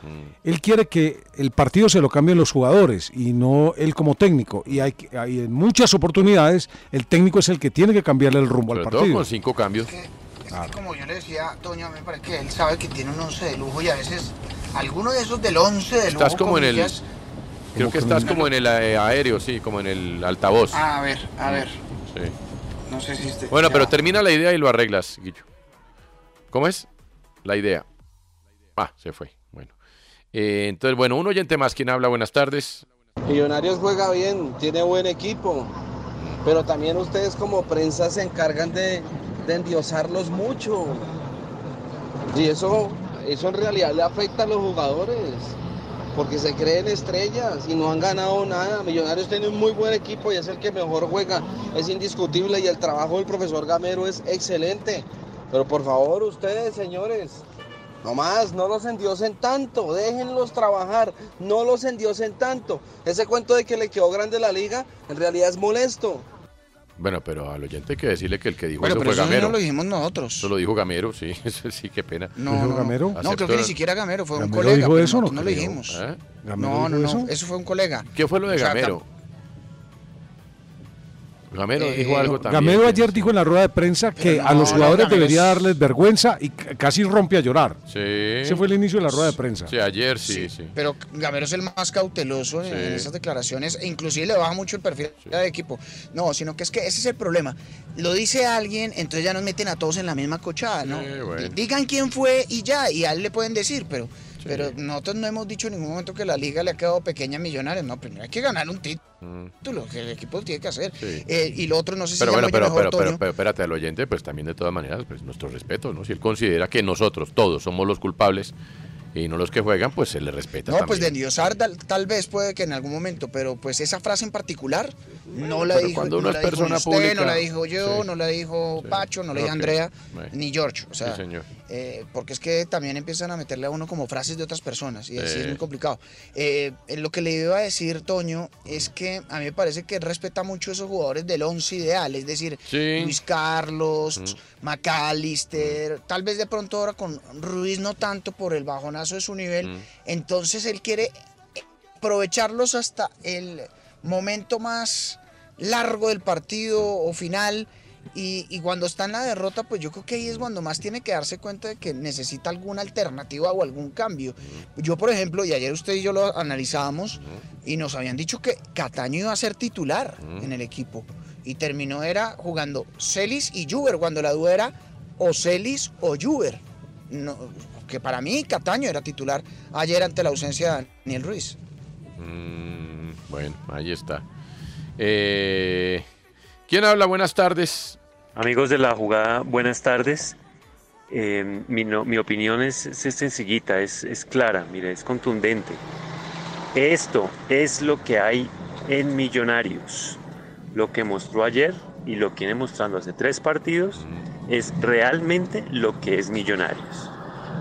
él quiere que el partido se lo cambien los jugadores y no él como técnico. Y hay, que- hay en muchas oportunidades el técnico es el que tiene que cambiarle el rumbo al todo partido. con cinco cambios. Como yo le decía a Toño, me parece que él sabe que tiene un once de lujo y a veces alguno de esos del once de lujo. Estás como en el. Creo que estás como en el eh, aéreo, sí, como en el altavoz. A ver, a ver. Sí. No sé si este. Bueno, ya pero va. termina la idea y lo arreglas, Guillo. ¿Cómo es? La idea. Ah, se fue. Bueno. Eh, entonces, bueno, un oyente más. ¿Quién habla? Buenas tardes. Millonarios juega bien, tiene buen equipo, pero también ustedes como prensa se encargan de, de endiosarlos mucho. Y eso, eso en realidad le afecta a los jugadores, porque se creen estrellas y no han ganado nada. Millonarios tiene un muy buen equipo y es el que mejor juega, es indiscutible y el trabajo del profesor Gamero es excelente. Pero por favor, ustedes, señores, no más, no los endiosen tanto, déjenlos trabajar, no los endiosen tanto. Ese cuento de que le quedó grande la liga, en realidad es molesto. Bueno, pero al oyente hay que decirle que el que dijo Bueno, eso pero fue eso Gamero. no lo dijimos nosotros. Eso lo dijo Gamero, sí. <laughs> Eso sí, qué pena. No, no, No, creo que ni siquiera Gamero, fue un ¿Gamero colega. dijo pero eso no nosotros no lo dijimos. ¿Eh? ¿Gamero No, no, dijo no, eso? eso fue un colega. ¿Qué fue lo de O sea, Gamero? Gamero Eh, dijo algo también. Gamero ayer dijo en la rueda de prensa que no, a los jugadores Gamero debería es- darles vergüenza y casi rompe a llorar. Sí. Ese fue el inicio de la rueda de prensa. Sí, ayer sí, sí. Pero Gamero es el más cauteloso en, Sí. en esas declaraciones e inclusive le baja mucho el perfil de equipo. No, sino que es que ese es el problema. Lo dice alguien, entonces ya nos meten a todos en la misma cochada, ¿no? Sí, bueno. Digan quién fue y ya, y a él le pueden decir, pero, pero nosotros no hemos dicho en ningún momento que la liga le ha quedado pequeña a Millonarios. No, primero hay que ganar un título, que el equipo tiene que hacer. Eh, y lo otro, no sé si Pero bueno, pero, mejor, pero, pero, Toño. pero espérate al oyente, pues también de todas maneras, pues nuestro respeto, ¿no? Si él considera que nosotros todos somos los culpables y no los que juegan, pues se le respeta No, pues de endiosar tal, tal vez puede que en algún momento, pero pues esa frase en particular no la dijo, cuando no dijo persona usted, pública, no la dijo yo, sí, no la dijo Pacho, no la dijo Andrea, ni George. O sea, Sí, señor. Eh, porque es que también empiezan a meterle a uno como frases de otras personas y así es muy complicado. Eh, lo que le iba a decir, Toño, es que a mí me parece que respeta mucho esos jugadores del once ideal, es decir, Sí. Luis Carlos, McAllister, tal vez de pronto ahora con Ruiz no tanto por el bajonazo de su nivel, Mm. entonces él quiere aprovecharlos hasta el momento más largo del partido o final. Y, y cuando está en la derrota, pues yo creo que ahí es cuando más tiene que darse cuenta de que necesita alguna alternativa o algún cambio. Yo, por ejemplo, y ayer usted y yo lo analizábamos y nos habían dicho que Cataño iba a ser titular en el equipo. Y terminó era jugando Celis y Juber, cuando la duda era o Celis o Juber. No, que para mí Cataño era titular ayer ante la ausencia de Daniel Ruiz. Mm, bueno, ahí está. Eh, ¿Quién habla? Buenas tardes. Amigos de la jugada, buenas tardes. Eh, mi, no- mi opinión es, es sencillita, es, es clara, mire, es contundente. Esto es lo que hay en Millonarios. lo que mostró ayer y lo que viene mostrando hace tres partidos es realmente lo que es Millonarios.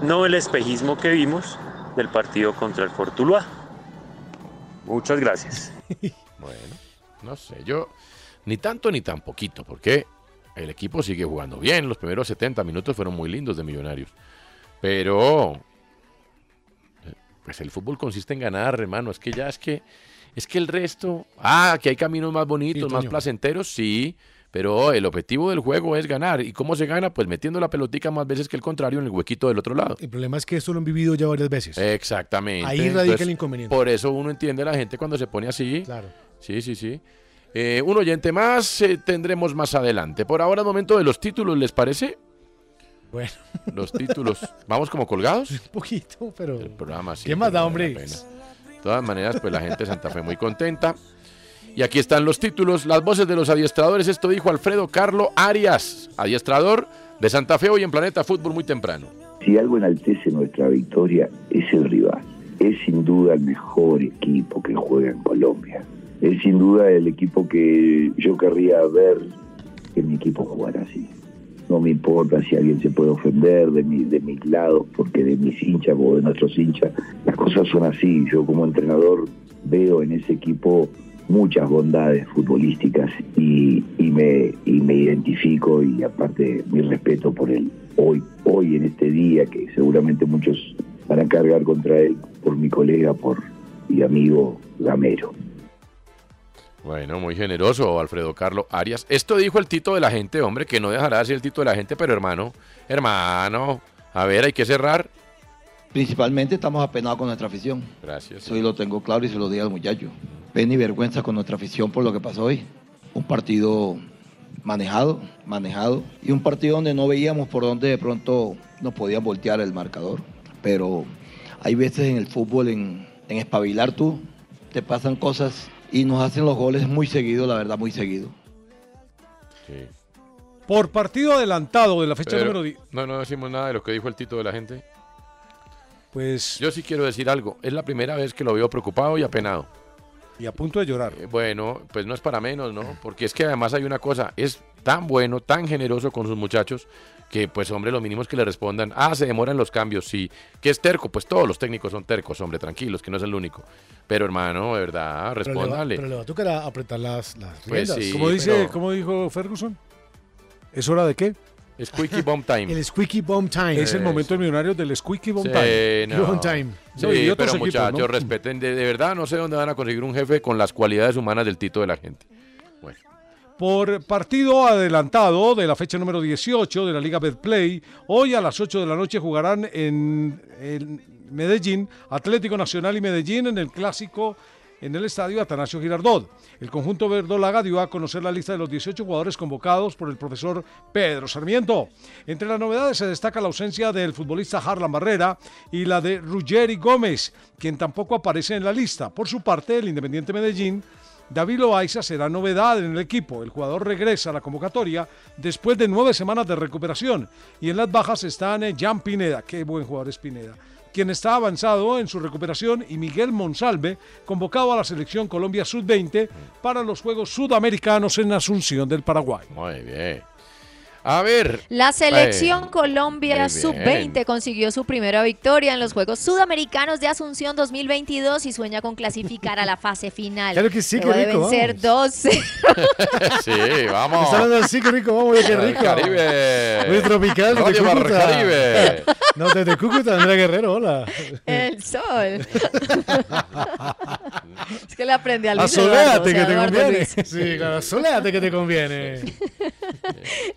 No el espejismo que vimos del partido contra el Fortuluá. Muchas gracias. <laughs> Bueno, no sé, yo ni tanto ni tan poquito, porque el equipo sigue jugando bien. Los primeros 70 minutos fueron muy lindos de Millonarios. Pero, eh, pues el fútbol consiste en ganar, hermano. Es que ya es que, es que el resto, ah, que hay caminos más bonitos, más placenteros, sí. Pero el objetivo del juego es ganar. ¿Y cómo se gana? Pues metiendo la pelotica más veces que el contrario en el huequito del otro lado. El problema es que esto lo han vivido ya varias veces. Exactamente. Ahí radica el inconveniente. Por eso uno entiende a la gente cuando se pone así. Claro. Sí, sí, sí. Eh, un oyente más eh, tendremos más adelante. Por ahora, el momento de los títulos, ¿les parece? Bueno. Los títulos. ¿Vamos como colgados? <laughs> Un poquito, pero. El programa sí. ¿Qué más da, hombre? De todas maneras, pues la gente de Santa Fe muy contenta. Y aquí están los títulos, las voces de los adiestradores. Esto dijo Alfredo Carlo Arias, adiestrador de Santa Fe hoy en Planeta Fútbol muy temprano. Si algo enaltece nuestra victoria es el rival. Es sin duda el mejor equipo que juega en Colombia. Es sin duda el equipo que yo querría ver que mi equipo jugara así. No me importa si alguien se puede ofender de, mi, de mis lados, porque de mis hinchas o de nuestros hinchas, las cosas son así. Yo como entrenador veo en ese equipo muchas bondades futbolísticas y, y me, y me identifico y aparte mi respeto por él hoy, hoy en este día que seguramente muchos van a cargar contra él por mi colega por y amigo Gamero. Bueno, muy generoso, Alfredo Carlo Arias. Esto dijo el tito de la gente, hombre, que no dejará de ser el tito de la gente, pero hermano, hermano, a ver, hay que cerrar. Principalmente estamos apenados con nuestra afición. Gracias. Eso lo tengo claro y se lo digo al muchacho. Pena y vergüenza con nuestra afición por lo que pasó hoy. Un partido manejado, manejado. Y un partido donde no veíamos por dónde de pronto nos podían voltear el marcador. Pero hay veces en el fútbol, en, en espabilar tú, te pasan cosas y nos hacen los goles muy seguido, la verdad, muy seguido. Por partido adelantado de la fecha Pero- número 10. No, no decimos nada de lo que dijo el tito de la gente. Pues. Yo sí quiero decir algo. Es la primera vez que lo veo preocupado y apenado. Y a punto de llorar. Eh, Bueno, pues no es para menos, ¿no? Porque es que además hay una cosa, es tan bueno, tan generoso con sus muchachos, que pues hombre, lo mínimo es que le respondan, ah, se demoran los cambios, sí. ¿Qué es terco? Pues todos los técnicos son tercos, hombre, tranquilos, que no es el único. Pero hermano, de verdad, respóndale. pero le va a tocar apretar las, las Pues riendas. sí, ¿Cómo, dice, pero- ¿Cómo dijo Ferguson? ¿Es hora de qué? Squeaky bomb time. <laughs> El squeaky bomb time. Es el momento del millonario del squeaky bomb Sí, time. no. Bomb time. Sí, No, y otros pero equipos, muchachos, ¿no? respeten, de, de verdad no sé dónde van a conseguir un jefe con las cualidades humanas del tito de la gente. Bueno, Por partido adelantado de la fecha número 18 de la Liga Betplay, hoy a las 8 de la noche jugarán en, Medellín, Atlético Nacional y Medellín en el clásico en el estadio Atanasio Girardot. El conjunto verdolaga dio a conocer la lista de los 18 jugadores convocados por el profesor Pedro Sarmiento. Entre las novedades se destaca la ausencia del futbolista Harlan Barrera y la de Ruggeri Gómez, quien tampoco aparece en la lista. Por su parte, el Independiente Medellín David Loaiza será novedad en el equipo. El jugador regresa a la convocatoria después de nueve semanas de recuperación. Y en las bajas están eh, Jan Pineda, qué buen jugador es Pineda, quien está avanzado en su recuperación, y Miguel Monsalve, convocado a la selección Colombia Sub-20 para los Juegos Sudamericanos en Asunción del Paraguay. muy bien. A ver. La selección eh, Colombia muy Sub-20 bien. consiguió su primera victoria en los Juegos Sudamericanos de Asunción 2022 y sueña con clasificar a la fase final. Claro que sí, qué rico, vencer 12. <laughs> sí, vamos. Está hablando así, qué rico, vamos, qué rico. Caribe. Muy tropical, Radio. Barcaribe. No, desde Cúcuta, Andrea Guerrero, hola. El sol. es que le aprendí al Asoléate que te conviene. <laughs> Sí, claro, asoléate que te conviene.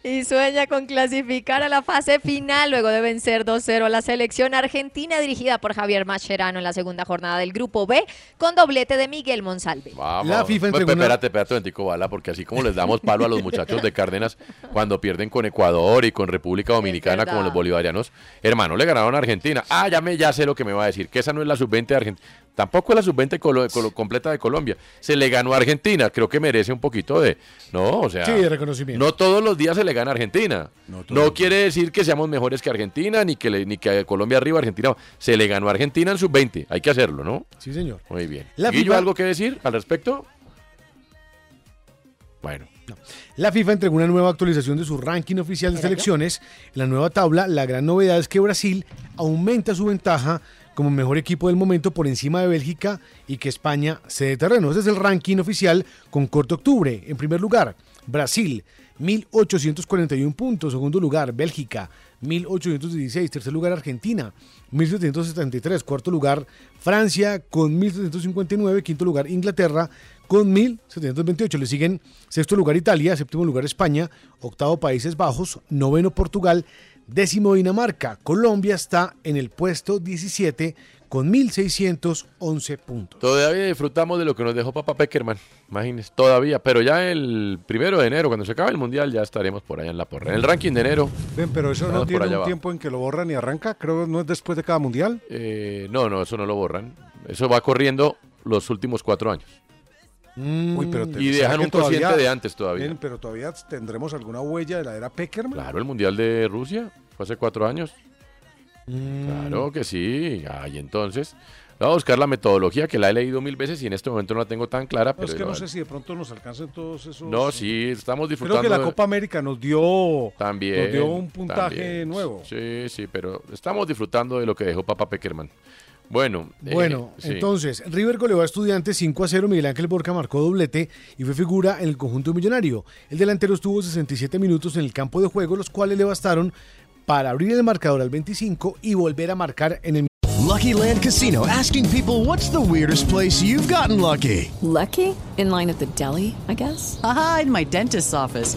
y sueña con clasificar a la fase final luego de vencer 2-0 a la selección argentina dirigida por Javier Mascherano en la segunda jornada del Grupo B con doblete de Miguel Monsalve. Vamos. La FIFA Pues, entregó una- espérate, espérate, un momentico, Bala, porque así como les damos palo a los muchachos de Cárdenas cuando pierden con Ecuador y con República Dominicana como los bolivarianos, hermano, le ganaron a Argentina. Ah, ya me ya sé lo que me va a decir, que esa no es la sub-20 de Argentina. Tampoco es la sub-20 colo- colo- completa de Colombia. Se le ganó a Argentina, creo que merece un poquito de, no, o sea, Sí, de reconocimiento. no todos los días se le gana a Argentina. No, quiere decir que seamos mejores que Argentina, ni que, le- ni que Colombia arriba, Argentina. Se le ganó a Argentina en sub-20. Hay que hacerlo, ¿no? Sí, señor. Muy bien. La ¿Guillo FIFA- algo que decir al respecto? Bueno. La FIFA entregó una nueva actualización de su ranking oficial de selecciones. En la nueva tabla, la gran novedad es que Brasil aumenta su ventaja como mejor equipo del momento por encima de Bélgica y que España cede terreno. Ese es el ranking oficial con corto octubre. En primer lugar, Brasil, 1841 puntos. Segundo lugar, Bélgica, 1816. Tercer lugar, Argentina, 1773. Cuarto lugar, Francia con 1759. Quinto lugar, Inglaterra con 1728. Le siguen sexto lugar Italia, séptimo lugar España, octavo Países Bajos, noveno Portugal, décimo Dinamarca. Colombia está en el puesto 17 con 1611 puntos. Todavía disfrutamos de lo que nos dejó Papá Peckerman, imagínense, todavía. Pero ya el primero de enero, cuando se acabe el mundial, ya estaremos por allá en la porra. En el ranking de enero. Ven, pero eso no tiene un abajo. tiempo en que lo borran y arranca. Creo que no es después de cada mundial. Eh, no, no, eso no lo borran. Eso va corriendo los últimos cuatro años. Uy, pero te- y ¿será dejan un cociente todavía- de antes todavía. Ven, pero todavía tendremos alguna huella de la era Peckerman. Claro, el mundial de Rusia fue hace cuatro años. Mm. Claro que sí. Ay, entonces, voy a buscar la metodología que la he leído mil veces y en este momento no la tengo tan clara. No, Pero es que no sé si de pronto nos alcancen todos esos. No, sí, estamos disfrutando. Creo que la Copa América nos dio, También. nos dio un puntaje también. nuevo. Sí, sí, pero estamos disfrutando de lo que dejó Papá Peckerman. Bueno, eh, Bueno, sí. entonces, River goleó a Estudiantes 5 a 0. Miguel Ángel Borca marcó doblete y fue figura en el conjunto millonario. El delantero estuvo 67 minutos en el campo de juego, los cuales le bastaron para abrir el marcador al 25 y volver a marcar en el Lucky Land Casino asking people what's the weirdest place you've gotten lucky? Lucky? In line at the deli, I guess? Aha, in my dentist's office.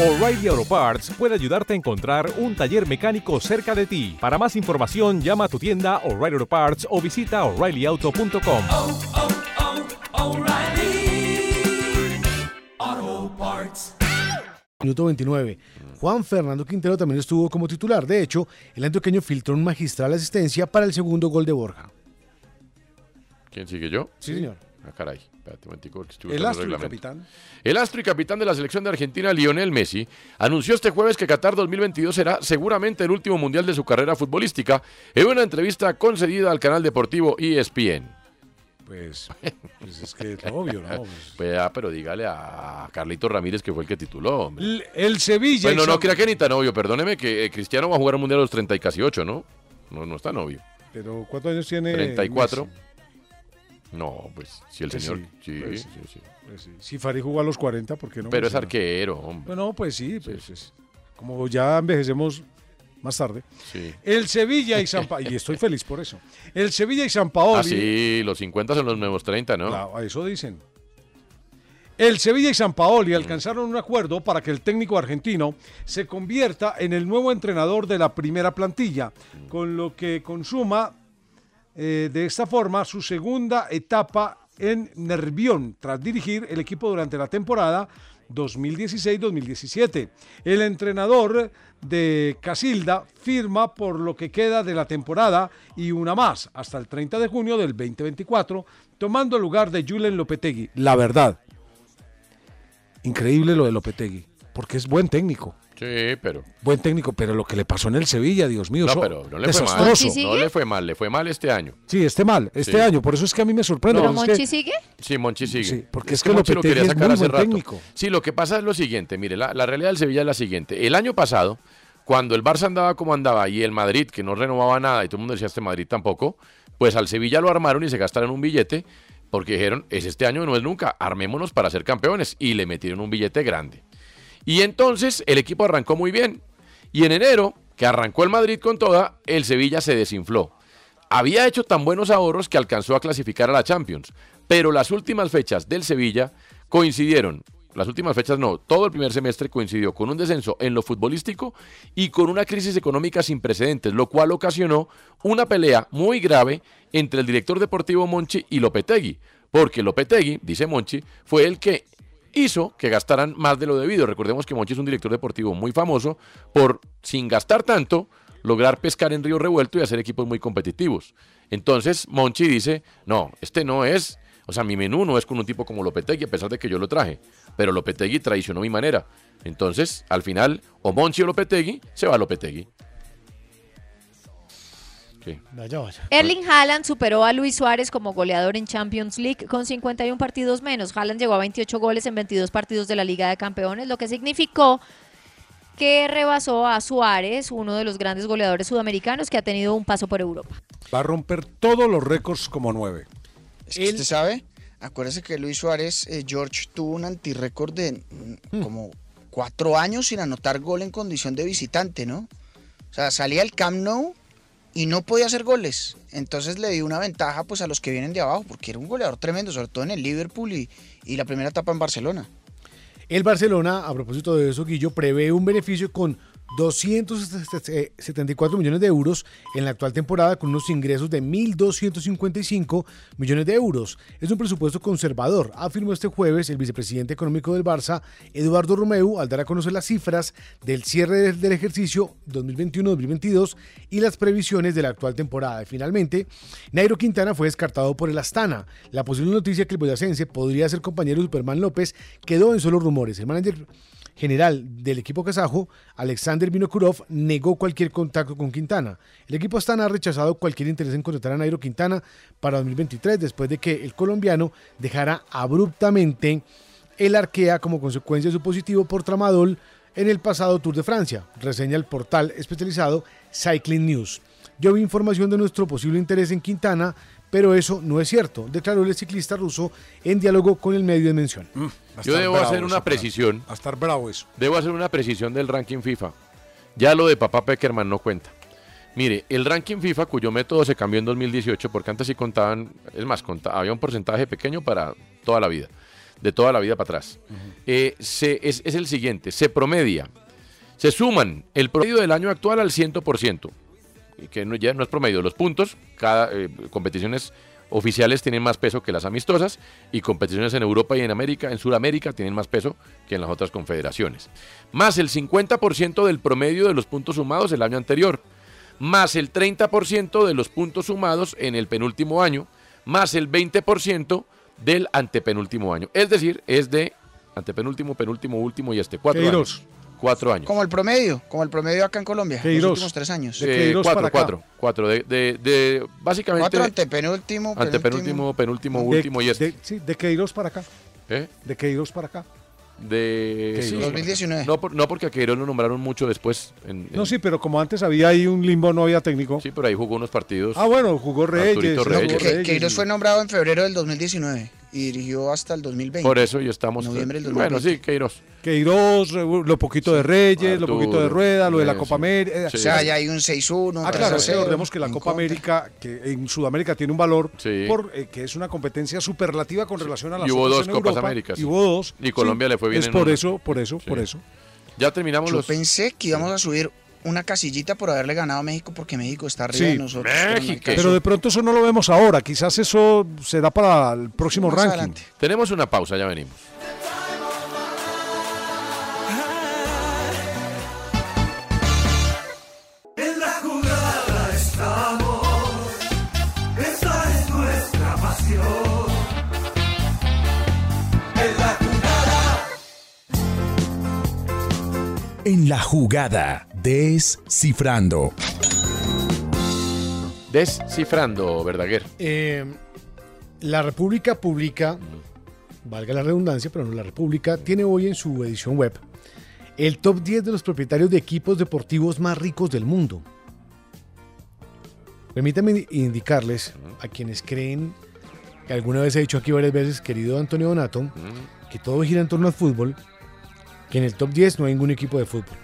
O'Reilly Auto Parts puede ayudarte a encontrar un taller mecánico cerca de ti. Para más información, llama a tu tienda O'Reilly Auto Parts o visita oreillyauto.com. O'Reilly Auto Parts. minuto 29. Juan Fernando Quintero también estuvo como titular. De hecho, el antioqueño filtró una magistral asistencia para el segundo gol de Borja. ¿Quién sigue yo? Sí, señor. Ah, caray. Espérate un momentico, que estoy El astro y capitán. El astro y capitán de la selección de Argentina, Lionel Messi, anunció este jueves que Qatar 2022 será seguramente el último mundial de su carrera futbolística en una entrevista concedida al canal deportivo E ESPN. Pues, pues es que es obvio, ¿no? Pues- <laughs> Pues, ah, pero dígale a Carlito Ramírez que fue el que tituló. hombre. El, el Sevilla. Bueno, no crea que ni tan obvio, perdóneme que eh, Cristiano va a jugar un mundial a los 30 y casi 8, ¿no? No, no es tan obvio. Pero ¿cuántos años tiene? 34. Messi? No, pues si el Pues señor. sí, Sí, pues sí, sí. Pues sí. Si Farid jugó a los 40, ¿por qué no? Pero es no? arquero, hombre. Bueno, pues sí, pues es- como ya envejecemos más tarde. Sí. El Sevilla y San Pa- <laughs> y estoy feliz por eso. El Sevilla y San Paoli. Ah, sí, los 50 son los nuevos 30, ¿no? Claro, a eso dicen. El Sevilla y San Paoli alcanzaron un acuerdo para que el técnico argentino se convierta en el nuevo entrenador de la primera plantilla, con lo que consuma eh, de esta forma su segunda etapa en Nervión, tras dirigir el equipo durante la temporada 2016-2017. El entrenador de Casilda firma por lo que queda de la temporada y una más hasta el 30 de junio del 2024, tomando el lugar de Julen Lopetegui. La verdad, increíble lo de Lopetegui, porque es buen técnico. Sí, pero. Buen técnico, pero lo que le pasó en el Sevilla, Dios mío, No, pero no le fue mal. No le fue mal, le fue mal este año. Sí, este mal, este Sí. año, por eso es que a mí me sorprende. ¿Pero es que- Monchi sigue? Sí, Monchi sigue. Sí, porque es que Monchi lo quería es sacar muy hace buen rato. técnico. Sí, lo que pasa es lo siguiente, mire, la, la realidad del Sevilla es la siguiente. El año pasado, cuando el Barça andaba como andaba y el Madrid, que no renovaba nada y todo el mundo decía este Madrid tampoco, pues al Sevilla lo armaron y se gastaron un billete porque dijeron, es este año, no es nunca, armémonos para ser campeones y le metieron un billete grande. Y entonces el equipo arrancó muy bien. Y en enero, que arrancó el Madrid con toda, el Sevilla se desinfló. Había hecho tan buenos ahorros que alcanzó a clasificar a la Champions. Pero las últimas fechas del Sevilla coincidieron, las últimas fechas no, todo el primer semestre coincidió con un descenso en lo futbolístico y con una crisis económica sin precedentes, lo cual ocasionó una pelea muy grave entre el director deportivo Monchi y Lopetegui. Porque Lopetegui, dice Monchi, fue el que hizo que gastaran más de lo debido. Recordemos que Monchi es un director deportivo muy famoso por, sin gastar tanto, lograr pescar en río revuelto y hacer equipos muy competitivos. Entonces Monchi dice, no, este no es, o sea, mi menú no es con un tipo como Lopetegui, a pesar de que yo lo traje, pero Lopetegui traicionó mi manera. Entonces, al final, o Monchi o Lopetegui, se va Lopetegui. ¿Qué? Vaya, vaya. Erling Haaland superó a Luis Suárez como goleador en Champions League con 51 partidos menos. Haaland llegó a 28 goles en 22 partidos de la Liga de Campeones, lo que significó que rebasó a Suárez, uno de los grandes goleadores sudamericanos que ha tenido un paso por Europa. Va a romper todos los récords como nueve. Es que usted sabe, acuérdese que Luis Suárez, eh, George, tuvo un antirrécord de mm, como cuatro años sin anotar gol en condición de visitante, ¿no? O sea, salía al Camp Nou y no podía hacer goles. Entonces le dio una ventaja pues a los que vienen de abajo, porque era un goleador tremendo, sobre todo en el Liverpool y, y la primera etapa en Barcelona. El Barcelona, a propósito de eso, Guillo, prevé un beneficio con 274 millones de euros en la actual temporada con unos ingresos de 1.255 millones de euros. Es un presupuesto conservador, afirmó este jueves el vicepresidente económico del Barça, Eduardo Romeu, al dar a conocer las cifras del cierre del, ejercicio 2021-2022 y las previsiones de la actual temporada. Finalmente, Nairo Quintana fue descartado por el Astana. La posible noticia que el boyacense podría ser compañero de Superman López quedó en solo rumores. El manager general del equipo kazajo, Alexander Vinokurov, negó cualquier contacto con Quintana. El equipo Astana ha rechazado cualquier interés en contratar a Nairo Quintana para 2023 después de que el colombiano dejara abruptamente el Arkea como consecuencia de su positivo por tramadol en el pasado Tour de Francia, reseña el portal especializado Cycling News. Yo vi información de nuestro posible interés en Quintana, pero eso no es cierto, declaró el ciclista ruso en diálogo con el medio de mención. Yo debo hacer una precisión. A estar bravo eso. Debo hacer una precisión del ranking FIFA. Ya lo de papá Peckerman no cuenta. Mire, el ranking FIFA, cuyo método se cambió en 2018, porque antes sí contaban, es más, había un porcentaje pequeño para toda la vida, de toda la vida para atrás. Eh, se- es, es el siguiente, se promedia, se suman el promedio del año actual al 100%, y que no, ya no es promedio, los puntos, cada eh, competiciones oficiales tienen más peso que las amistosas y competiciones en Europa y en América, en Sudamérica tienen más peso que en las otras confederaciones. Más el 50% del promedio de los puntos sumados el año anterior, más el 30% de los puntos sumados en el penúltimo año, más el 20% del antepenúltimo año. Es decir, es de antepenúltimo, penúltimo, último y este cuatro años. Cuatro años. Como el promedio, como el promedio acá en Colombia, Queiroz. los últimos tres años. Eh, cuatro, cuatro, cuatro. De, de, de- básicamente. Cuatro antepenúltimo, Antepenúltimo, penúltimo, De- último y este. de- sí, de Queiroz para acá. ¿Eh? De Queiroz para acá. De. Sí. 2019. No, por- no porque a Queiroz lo nombraron mucho después. En, No, sí, pero como antes había ahí un limbo, no había técnico. Sí, pero ahí jugó unos partidos. Ah, bueno, jugó Reyes. Reyes. Que- Reyes Queiroz fue nombrado en febrero del 2019 y dirigió hasta el 2020. Por eso ya estamos. Noviembre del bueno, 2020. sí, Queiroz. Queiroz, lo poquito de Reyes, lo poquito de Arturo, Rueda, lo de la sí, Copa sí. América. O sea, ya hay un 6-1. Ah, claro, 3-0, recordemos que la Copa contra. América, que en Sudamérica tiene un valor, por, eh, que es una competencia superlativa con relación a las Y hubo dos en Copas Europa, Américas. Y hubo dos. Y Colombia le fue bien Es en por una. eso, por eso, Sí. por eso. Ya terminamos Yo los. pensé que íbamos a subir una casillita por haberle ganado a México porque México está arriba Sí. de nosotros. pero no hay México. Pero de pronto eso no lo vemos ahora, quizás eso será para el próximo Más ranking. adelante. Tenemos una pausa, ya venimos. En la jugada, descifrando. Descifrando, Verdaguer. Eh, la República publica, valga la redundancia, pero no la República, tiene hoy en su edición web el top 10 de los propietarios de equipos deportivos más ricos del mundo. Permítanme indicarles a quienes creen que alguna vez he dicho aquí varias veces, querido Antonio Donato, que todo gira en torno al fútbol, que en el top 10 no hay ningún equipo de fútbol.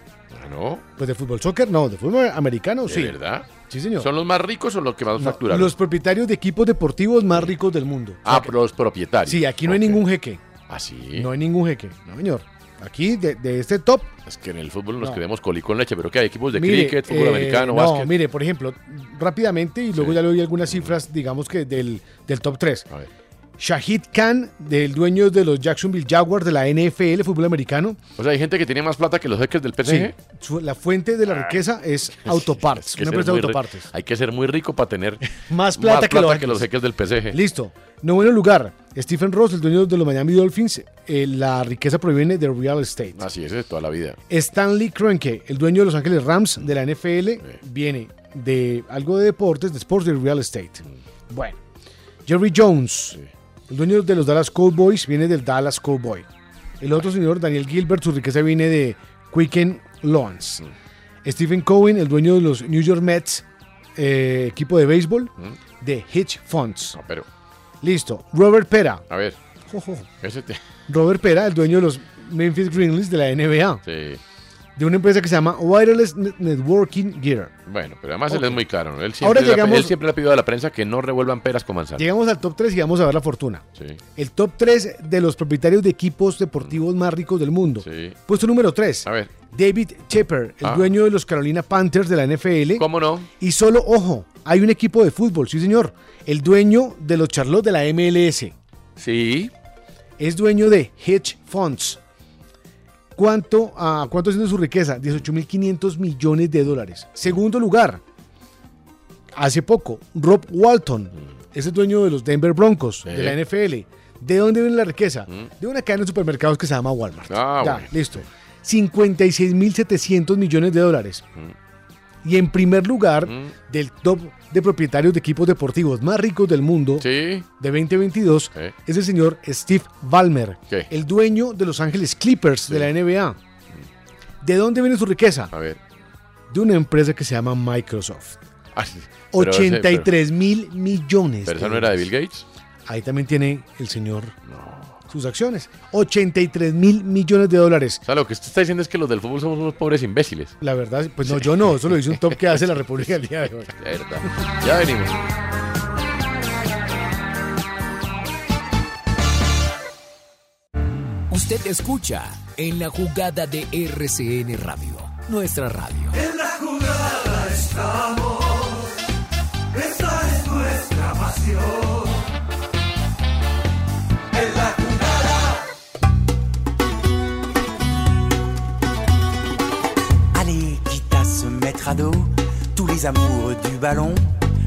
Ah, ¿No? Pues de fútbol soccer, no, de fútbol americano, ¿De sí. verdad? Sí, señor. ¿Son los más ricos o los que más No, facturan? los propietarios de equipos deportivos más ricos del mundo. Ah, los propietarios. Sí, aquí no hay ningún jeque. ¿Ah, sí? No hay ningún jeque. No, señor. Aquí, de, de este top. Es que en el fútbol nos No. quedemos colí con leche, pero que hay equipos de mire, cricket, fútbol eh, americano, no, básquet. mire, por ejemplo, rápidamente, y luego ya le doy algunas cifras, digamos que del, del top 3. Shahid Khan, del dueño de los Jacksonville Jaguars de la NFL, fútbol americano. O sea, hay gente que tiene más plata que los jeques del Sí, PSG. su- la fuente de la riqueza es Autoparts, que una empresa de autopartes. Hay que ser muy rico para tener <laughs> Más plata que los los jeques del PSG. Listo. Noveno lugar, Stephen Ross, el dueño de los Miami Dolphins. eh, la riqueza proviene de real estate. Así es, de toda la vida. Stanley Kroenke, el dueño de Los Ángeles Rams de la NFL, viene de algo de deportes, de sports, de real estate. Bueno, Jerry Jones, el dueño de los Dallas Cowboys, viene del Dallas Cowboy. El otro señor, Daniel Gilbert, su riqueza viene de Quicken Loans. Stephen Cohen, el dueño de los New York Mets, eh, equipo de béisbol, de Hitch Funds. pero, Listo. Robert Pera. a ver. Robert Pera, el dueño de los Memphis Grizzlies de la NBA. Sí. De una empresa que se llama Wireless Net- Networking Gear. Bueno, pero además él es muy claro. ¿no? Él Ahora siempre, le ha- llegamos- él siempre le ha pedido a la prensa que no revuelvan peras con manzanas. Llegamos al top 3 y vamos a ver la fortuna. Sí. El top 3 de los propietarios de equipos deportivos más ricos del mundo. Puesto número 3. A ver. David Shepard, el Ah. dueño de los Carolina Panthers de la NFL. ¿Cómo no? Y solo, ojo, hay un equipo de fútbol, sí señor. El dueño de los Charlotte de la MLS. Sí. Es dueño de Hedge Funds. ¿Cuánto, ah, ¿Cuánto es de su riqueza? 18.500 millones de dólares. Segundo lugar, hace poco, Rob Walton. Es el dueño de los Denver Broncos, de la NFL. ¿De dónde viene la riqueza? De una cadena de supermercados que se llama Walmart. Ah, ya, bueno. listo. 56.700 millones de dólares. Y en primer lugar del top de propietarios de equipos deportivos más ricos del mundo de 2022 es el señor Steve Ballmer, ¿Qué? el dueño de Los Ángeles Clippers de la NBA. ¿De dónde viene su riqueza? A ver. De una empresa que se llama Microsoft. <laughs> Ah, sí. Pero ese- 83 mil millones. Pero, esa no era de. Bill Gates. Ahí también tiene el señor sus acciones. 83 mil millones de dólares. O sea, lo que usted está diciendo es que los del fútbol somos unos pobres imbéciles. La verdad, pues no, yo no, eso lo dice un top que hace la República el día de hoy. <laughs> Verdad. Ya venimos. Usted escucha en la jugada de RCN Radio, nuestra radio. En la jugada estamos. Esta es nuestra pasión. Tous les amoureux du ballon,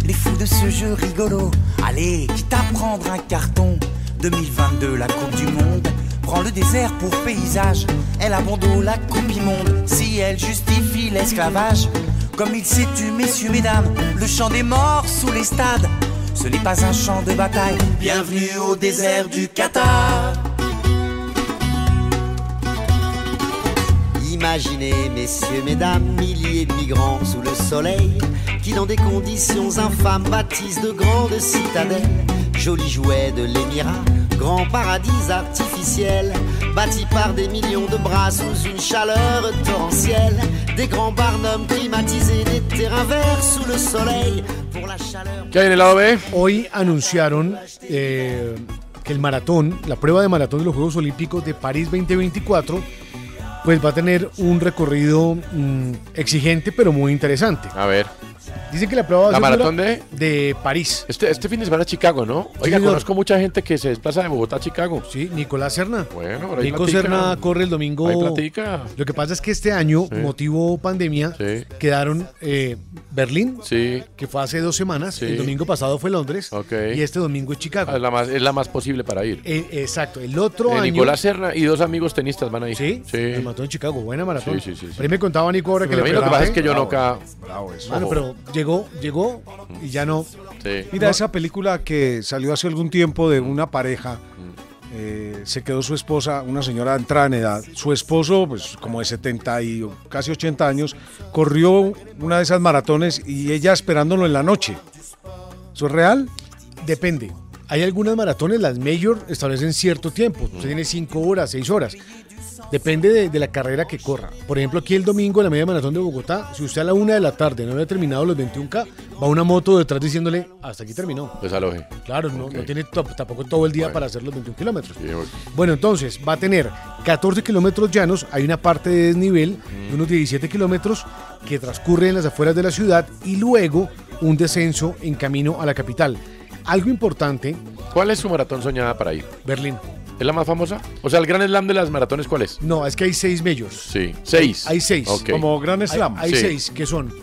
les fous de ce jeu rigolo. Allez, quitte à prendre un carton, 2022 la Coupe du Monde, prend le désert pour paysage, elle abandonne la Coupe du Monde, si elle justifie l'esclavage. Comme il s'est tu, messieurs, mesdames, le chant des morts sous les stades, ce n'est pas un champ de bataille. Bienvenue au désert du Qatar. Imaginez, messieurs, mesdames, milliers de migrants sous le soleil, qui dans des conditions infâmes bâtissent de grandes citadelles, jolis jouets de l'émirat, grand paradis artificiel, bâti par des millions de bras sous une chaleur torrentielle, des grands barnums climatisés, des terrains verts sous le soleil, pour la chaleur. ¿Qué hay en el lado B? Hoy anunciaron eh, que el maratón, la prueba de maratón de los Juegos Olímpicos de París 2024, pues va a tener un recorrido mm, exigente pero muy interesante. A ver. Dicen que la prueba va a ¿La ser maratón dura- de? de París. Este, este fin de semana Chicago, ¿no? Oiga, señor. conozco mucha gente que se desplaza de Bogotá a Chicago. Sí, Nicolás Serna. Bueno, pero hay Nico platica. Serna corre el domingo. Hay platica. Lo que pasa es que este año, Sí. motivo pandemia, Sí. quedaron eh, Berlín, Sí. que fue hace dos semanas. El domingo pasado fue Londres. Ok. Y este domingo es Chicago. Ah, Es la más, es la más posible para ir. Eh, exacto. El otro Eh, año. Nicolás Serna y dos amigos tenistas van a ir. ¿Sí? Sí. El maratón en Chicago, buena maratón. Sí, sí, sí, ahí me contaba Nico ahora que le lo que pasa es que yo no Bravo, ca... bravo eso. Bueno, pero llegó, llegó y ya no. Sí. Mira, No. esa película que salió hace algún tiempo de una pareja, eh, se quedó su esposa, una señora entrada en edad, su esposo, pues como de 70 y casi 80 años, corrió una de esas maratones y ella esperándolo en la noche. ¿Eso es real? Depende. Hay algunas maratones, las mayor, establecen cierto tiempo. Usted tiene 5 horas, 6 horas. Depende de, de la carrera que corra. Por ejemplo, aquí el domingo, en la media maratón de Bogotá, si usted a la una de la tarde no había terminado los 21K, va una moto detrás diciéndole, hasta aquí terminó. Desaloje. Claro, no, tiene tampoco todo el día Bueno. para hacer los 21 kilómetros. Bueno, entonces va a tener 14 kilómetros llanos, hay una parte de desnivel de unos 17 kilómetros que transcurre en las afueras de la ciudad y luego un descenso en camino a la capital. Algo importante ¿Cuál es su maratón soñada para ir? Berlín. ¿Es la más famosa? O sea, el gran slam de las maratones, ¿cuál es? No, es que hay seis majors. Sí. ¿Seis? Hay seis. Como Gran Slam. Hay, hay Sí. seis que son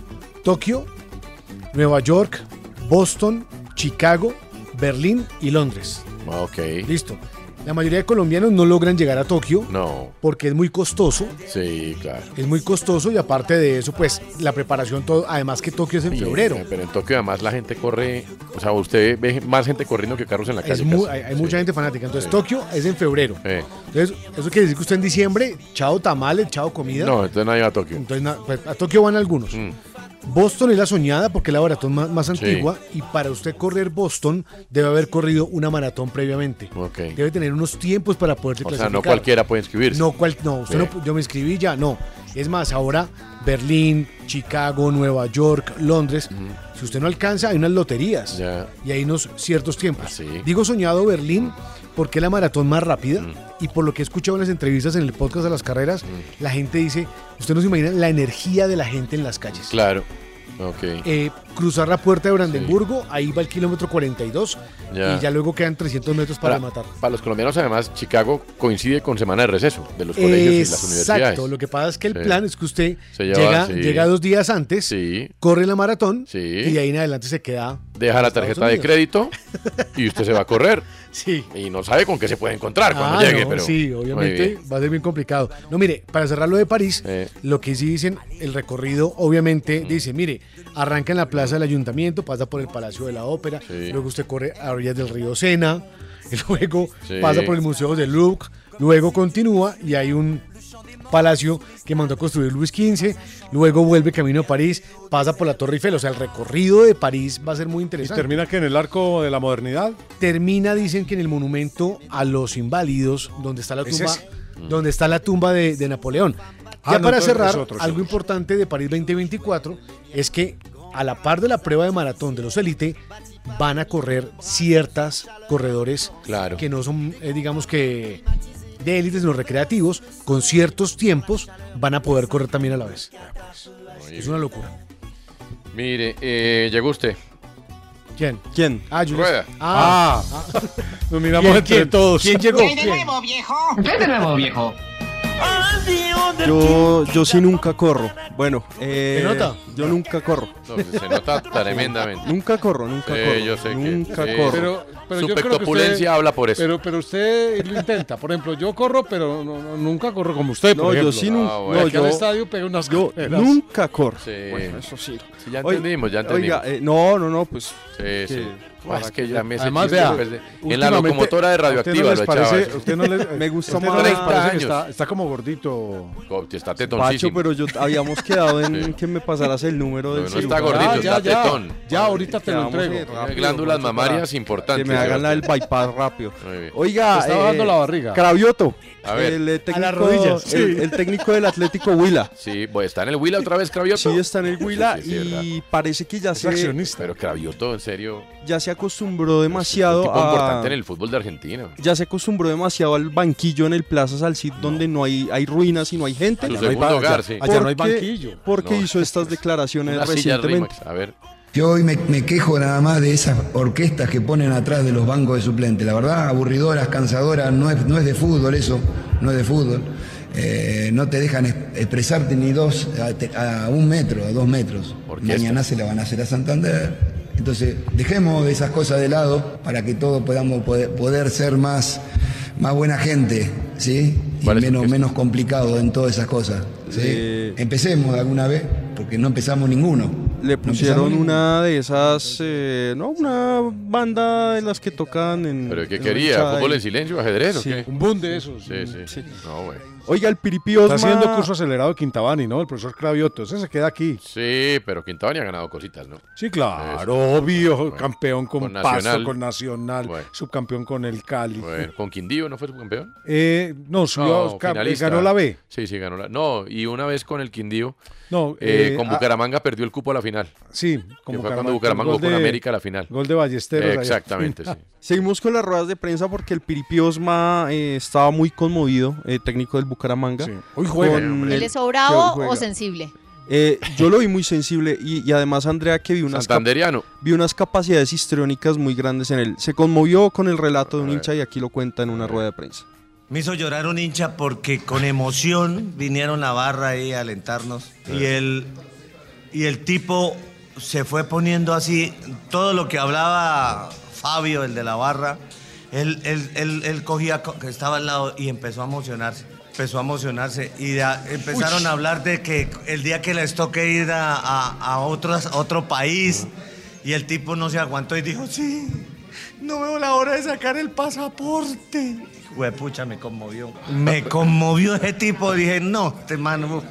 Tokio, Nueva York, Boston, Chicago, Berlín y Londres. Ok. Listo. La mayoría de colombianos no logran llegar a Tokio No. porque es muy costoso. Sí, claro. Es muy costoso y aparte de eso, pues la preparación, todo, además que Tokio es en Sí, febrero. Pero en Tokio además la gente corre, o sea, usted ve más gente corriendo que carros en la calle. Es hay, mucha gente fanática. Entonces, Sí. Tokio es en febrero. Entonces, eso quiere decir que usted en diciembre, chao tamales, chao comida. No, entonces nadie va a Tokio. Entonces, pues, a Tokio van algunos. Boston es la soñada porque es la maratón más, más Sí. antigua y para usted correr Boston debe haber corrido una maratón previamente. Ok. Debe tener unos tiempos para poderse O sea, clasificar. no cualquiera puede inscribirse. No, cual, no, usted no- yo me inscribí ya, no. Es más, ahora Berlín, Chicago, Nueva York, Londres. Si usted no alcanza, hay unas loterías y hay unos ciertos tiempos. Ah, sí. Digo soñado Berlín porque es la maratón más rápida Mm. y por lo que he escuchado en las entrevistas en el podcast de las carreras, la gente dice, usted no se imagina la energía de la gente en las calles. Claro. Ok. Eh, cruzar la puerta de Brandenburgo, ahí va el kilómetro 42 Ya. y ya luego quedan 300 metros para, Para, matar. para los colombianos, además, Chicago coincide con semana de receso de los colegios y las universidades. Exacto, lo que pasa es que el Sí. plan es que usted lleva, llega, sí. llega dos días antes, corre la maratón y de ahí en adelante se queda. Deja la tarjeta de crédito y usted se va a correr. <laughs> Sí. Y no sabe con qué se puede encontrar cuando Ah, llegue, no, pero. sí, obviamente va a ser bien complicado. No, mire, para cerrar lo de París, lo que sí dicen, el recorrido, obviamente, dice, mire, arranca en la plaza del ayuntamiento, pasa por el Palacio de la Ópera, luego usted corre a orillas del río Sena, y <laughs> luego Sí. pasa por el Museo de Louvre, luego continúa y hay un palacio que mandó a construir Luis XV, luego vuelve camino a París, pasa por la Torre Eiffel, o sea, el recorrido de París va a ser muy ¿Y interesante. termina que en el arco de la modernidad? Termina, dicen que en el monumento a los inválidos, donde está la ¿Es tumba, ese? donde está la tumba de, de Napoleón. Ah, ya no, para cerrar, otro, algo importante de París 2024 es que a la par de la prueba de maratón de los élite, van a correr ciertas corredores Claro. que no son, eh, digamos que de élites, sino recreativos, con ciertos tiempos, van a poder correr también a la vez. Es una locura. Mire, eh, llegó usted. ¿Quién? ¿Quién? Ah, yo Rueda. Ah, Ah. ah. <laughs> Nos miramos ¿Quién, entre quién? todos. ¿Quién llegó? ¿Qué hay de ¿Quién? nuevo, viejo? ¿Qué hay de nuevo, viejo? Yo, yo sí nunca corro. Bueno, eh, ¿Se nota? Yo nunca corro. No, se nota tremendamente. Nunca corro, nunca Sí, corro. yo sé que- nunca sí. corro. Pero, pero Su yo creo que pectopulencia usted- habla por eso. Pero, pero usted lo intenta. Por ejemplo, yo corro, pero no- no- nunca corro como usted. No, por yo sí nun- Ah, bueno. al yo- estadio pego unas Yo carreras. nunca corro. Sí. Bueno, eso sí. Sí, ya entendimos, ya entendimos. Oiga, eh, no, no, no, pues. Sí, que- sí. Para es que que- ya me ese Además, vea, pues, de- en la últimamente, locomotora de ¿a usted radioactiva no les lo echaba parece, usted no les- <laughs> Me gusta usted no más- les parece que 30 está, está como gordito. Está Pacho, tetoncísimo. pero yo habíamos quedado en <laughs> Sí. que me pasaras el número del No, no está gordito, Ah, ya, está ya. tetón. Ya, ahorita te lo entrego. en rápido, glándulas Pacho, mamarias importantes. Que me hagan la del Sebastián. bypass rápido. Oiga, Te está bajando la barriga. Cravioto. A ver. El, eh, A técnico, las rodillas, el, sí. el técnico del Atlético Huila. Sí, pues está en el Huila otra vez Cravioto. Sí, está en el Huila Sí, sí, y parece que ya Es se, accionista. Pero Cravioto, en serio, ya se acostumbró es demasiado un tipo a... importante en el fútbol de Argentina. Ya se acostumbró demasiado al banquillo en el Plaza Salcid donde no hay, hay ruinas y no hay gente. Allá no hay hogar, allá- sí. allá no hay banquillo. Porque No. hizo estas <laughs> declaraciones Una recientemente. A ver. Yo hoy me, me quejo nada más de esas orquestas que ponen atrás de los bancos de suplentes. La verdad, aburridoras, cansadoras, no es, no es de fútbol eso, no es de fútbol. Eh, no te dejan es- expresarte ni dos, a, a un metro, a dos metros. Mañana se la van a hacer a Santander. Entonces, dejemos de esas cosas de lado para que todos podamos poder, poder ser más, más buena gente, ¿sí? Y ¿Cuál es menos, menos complicado en todas esas cosas. ¿sí? Eh, Empecemos de alguna vez, porque no empezamos ninguno. Le pusieron una de esas, eh, no, una banda de las que tocan en. ¿Pero qué en quería? ¿Fútbol en silencio? ¿Ajedrez o Sí. qué? Un boom de esos. Sí, sí. Sí. No, güey. Oiga, el Piripi Osma. Está haciendo curso acelerado de Quintabani, ¿no? El profesor Cravioto. Ese se queda aquí. Sí, pero Quintabani ha ganado cositas, ¿no? Sí, claro, obvio. campeón con, Con Pasto, Nacional. con Nacional, Bueno. subcampeón con el Cali. Bueno, ¿Con Quindío no fue subcampeón? Eh, no, subió, No, finalista. ganó la B. Sí, sí, ganó la. No, y una vez con el Quindío, No, eh, eh, con ah, Bucaramanga perdió el cupo a la final. Sí, Que como fue cuando Bucaramanga con de- América a la final. Gol de Ballesteros. Exactamente, sí. Seguimos con las ruedas de prensa porque el Piripi Osma eh, estaba muy conmovido, eh, técnico del Bucaramanga. Sí. Hoy juega. con ¿Él el- es que juega. o sensible? Eh, yo lo vi muy sensible y, y además Andrea que vi unas, vi unas capacidades histriónicas muy grandes en él. Se conmovió con el relato de un hincha y aquí lo cuenta en una rueda de prensa. Me hizo llorar un hincha porque con emoción vinieron la barra ahí a alentarnos. Y el, y el tipo se fue poniendo así, todo lo que hablaba Fabio, el de la barra, él, él, él, él cogía, co- que estaba al lado y empezó a emocionarse. Empezó a emocionarse y de a- empezaron Uy. a hablar de que el día que les toque ir a, a, a otros- a otro país y el tipo no se aguantó y dijo, sí, no veo la hora de sacar el pasaporte. Huepucha, me conmovió. Me conmovió ese tipo. Dije, no, este mano.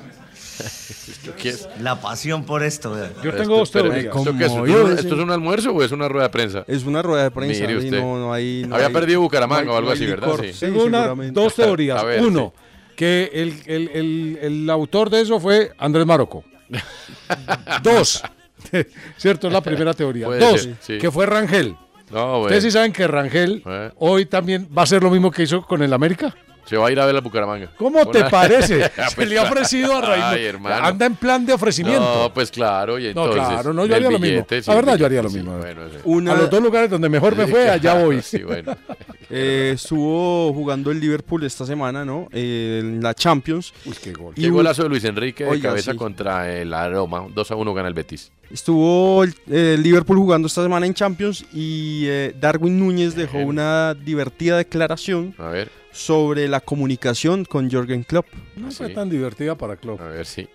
¿Qué es? La pasión por esto. vea. Esto- espere, ¿Esto, qué es? ¿Esto es- esto es un almuerzo o es una rueda de prensa? Es una rueda de prensa. Mire y usted. no- no hay- no Había hay- perdido Bucaramanga no hay- o algo así, ¿verdad? licor. Sí. Sí, Tengo una, dos teorías. Ver, Uno, que el, el- el- el autor de eso fue Andrés Marocco. <laughs> dos, <laughs> ¿cierto? Es la primera teoría. Puede dos, ser, sí. que fue Rangel. No. Ustedes sí saben que Rangel Eh. hoy también va a hacer lo mismo que hizo con el América. Se va a ir a ver a Bucaramanga. ¿Cómo te Una- parece? <laughs> Ah, Se pues le ha ofrecido a Raimundo. Ay, hermano. Anda en plan de ofrecimiento. No, pues claro. Y No, entonces, claro, no, yo haría lo mismo. sí, la verdad, yo haría lo sí, mismo. bueno, sí. Una- A los dos lugares donde mejor me fue, allá voy. sí, bueno. <laughs> Eh, estuvo jugando el Liverpool esta semana, ¿no? Eh, en la Champions. Uy, qué gol. Qué golazo de Luis Enrique de Oiga, cabeza sí. contra el Aroma. 2 a 1 gana el Betis. Estuvo el, el Liverpool jugando esta semana en Champions y eh, Darwin Núñez dejó una divertida declaración A ver. Sobre la comunicación con Jürgen Klopp. No fue tan divertida para Klopp. A ver, sí.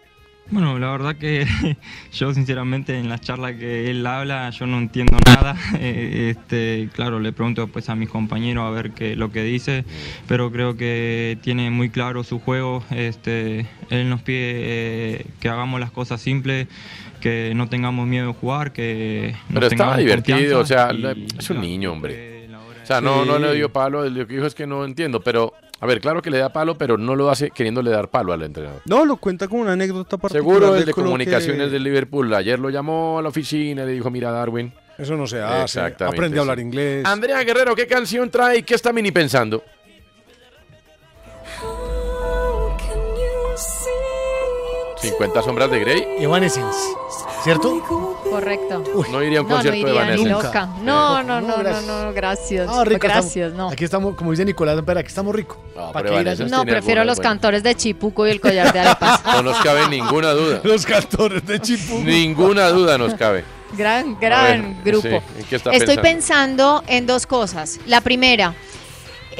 Bueno, la verdad que <laughs> yo sinceramente en las charlas que él habla yo no entiendo nada. <laughs> Eh, este, claro, le pregunto pues a mis compañeros a ver qué lo que dice, pero creo que tiene muy claro su juego. Este, él nos pide eh, que hagamos las cosas simples, que no tengamos miedo de jugar, que nos Pero estaba divertido, o sea, y- es un niño, hombre. O sea, no, Sí. no le dio palo, lo que dijo es que no entiendo, pero, a ver, claro que le da palo, pero no lo hace queriéndole dar palo al entrenador. No, lo cuenta como una anécdota particular. Seguro el de Colo que- comunicaciones del Liverpool, ayer lo llamó a la oficina y le dijo, mira Darwin. Eso no se hace. Exactamente, Aprende a hablar inglés. Andrea Guerrero, ¿qué canción trae y qué está mini pensando? 50 sombras de Grey. Evanescence, ¿cierto? Correcto. No iría a un no, no concierto de iría ni Evanescence. loca. No, no, No, no, no, gracias. no, gracias. Ah, rico, gracias, estamos- no. Aquí estamos, como dice Nicolás, espera, aquí estamos ricos. No, No, prefiero los cantores de Chipuco y el collar de arepas. <laughs> No nos cabe ninguna duda. <laughs> Los cantores de Chipú. Ninguna duda nos cabe. Gran, gran ver, grupo. sí, ¿en qué está Estoy pensando? pensando en dos cosas. La primera,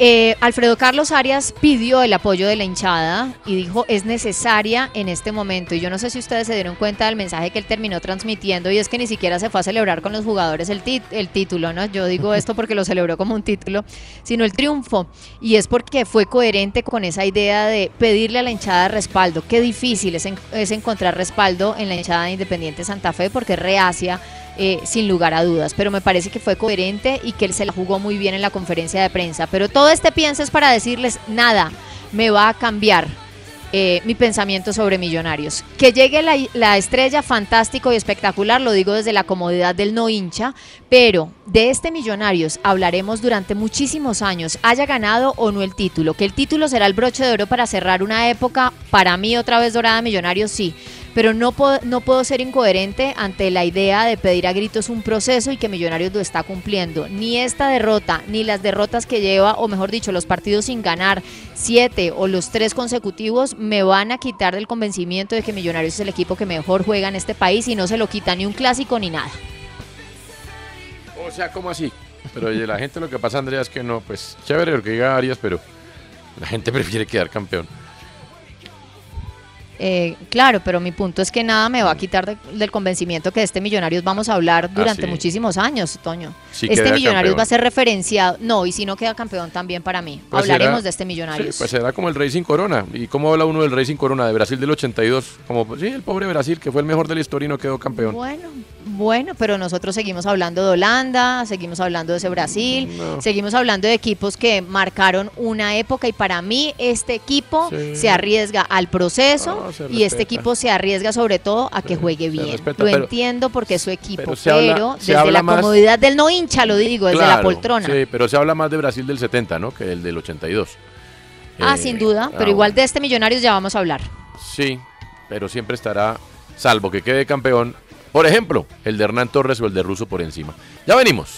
eh, Alfredo Carlos Arias pidió el apoyo de la hinchada y dijo es necesaria en este momento. Y yo no sé si ustedes se dieron cuenta del mensaje que él terminó transmitiendo y es que ni siquiera se fue a celebrar con los jugadores el, tit- el título, ¿no? Yo digo esto porque lo celebró como un título, sino el triunfo. Y es porque fue coherente con esa idea de pedirle a la hinchada respaldo. Qué difícil es, en- es encontrar respaldo en la hinchada de Independiente Santa Fe porque reacia eh, sin lugar a dudas, pero me parece que fue coherente y que él se la jugó muy bien en la conferencia de prensa. Pero todo este pienso es para decirles, nada, me va a cambiar eh, mi pensamiento sobre Millonarios. Que llegue la, la estrella, fantástico y espectacular, lo digo desde la comodidad del no hincha, pero de este Millonarios hablaremos durante muchísimos años, haya ganado o no el título, que el título será el broche de oro para cerrar una época, para mí otra vez dorada Millonarios, sí, pero no puedo, no puedo ser incoherente ante la idea de pedir a gritos un proceso y que Millonarios lo está cumpliendo. Ni esta derrota, ni las derrotas que lleva, o mejor dicho, los partidos sin ganar, siete o los tres consecutivos, me van a quitar del convencimiento de que Millonarios es el equipo que mejor juega en este país y no se lo quita ni un clásico ni nada. O sea, ¿cómo así? Pero oye, la gente lo que pasa, Andrea, es que no, pues chévere lo que diga Arias, pero la gente prefiere quedar campeón. Eh, claro, pero mi punto es que nada me va a quitar de- del convencimiento que de este Millonarios vamos a hablar durante sí. muchísimos años, Toño. Este Millonarios campeón. va a ser referenciado. No, y si no queda campeón también para mí. Pues Hablaremos será- de este Millonarios. Sí, pues será como el Racing Corona. ¿Y cómo habla uno del Racing Corona de Brasil del 82? Como, pues, sí, el pobre Brasil, que fue el mejor de la historia y no quedó campeón. Bueno, bueno, pero nosotros seguimos hablando de Holanda, seguimos hablando de ese Brasil, No. seguimos hablando de equipos que marcaron una época y para mí este equipo se arriesga al proceso No, se y este equipo se arriesga sobre todo a que juegue bien. respeta, lo pero- entiendo porque es su equipo, pero pero, se habla- se desde la más- comodidad del no hincha lo digo, desde la poltrona. Sí, pero se habla más de Brasil del 70, ¿no? Que el del 82. Ah, Eh, sin duda, ah, pero igual de este Millonarios ya vamos a hablar. Sí, pero siempre estará salvo que quede campeón, por ejemplo, el de Hernán Torres o el de Russo por encima. Ya venimos.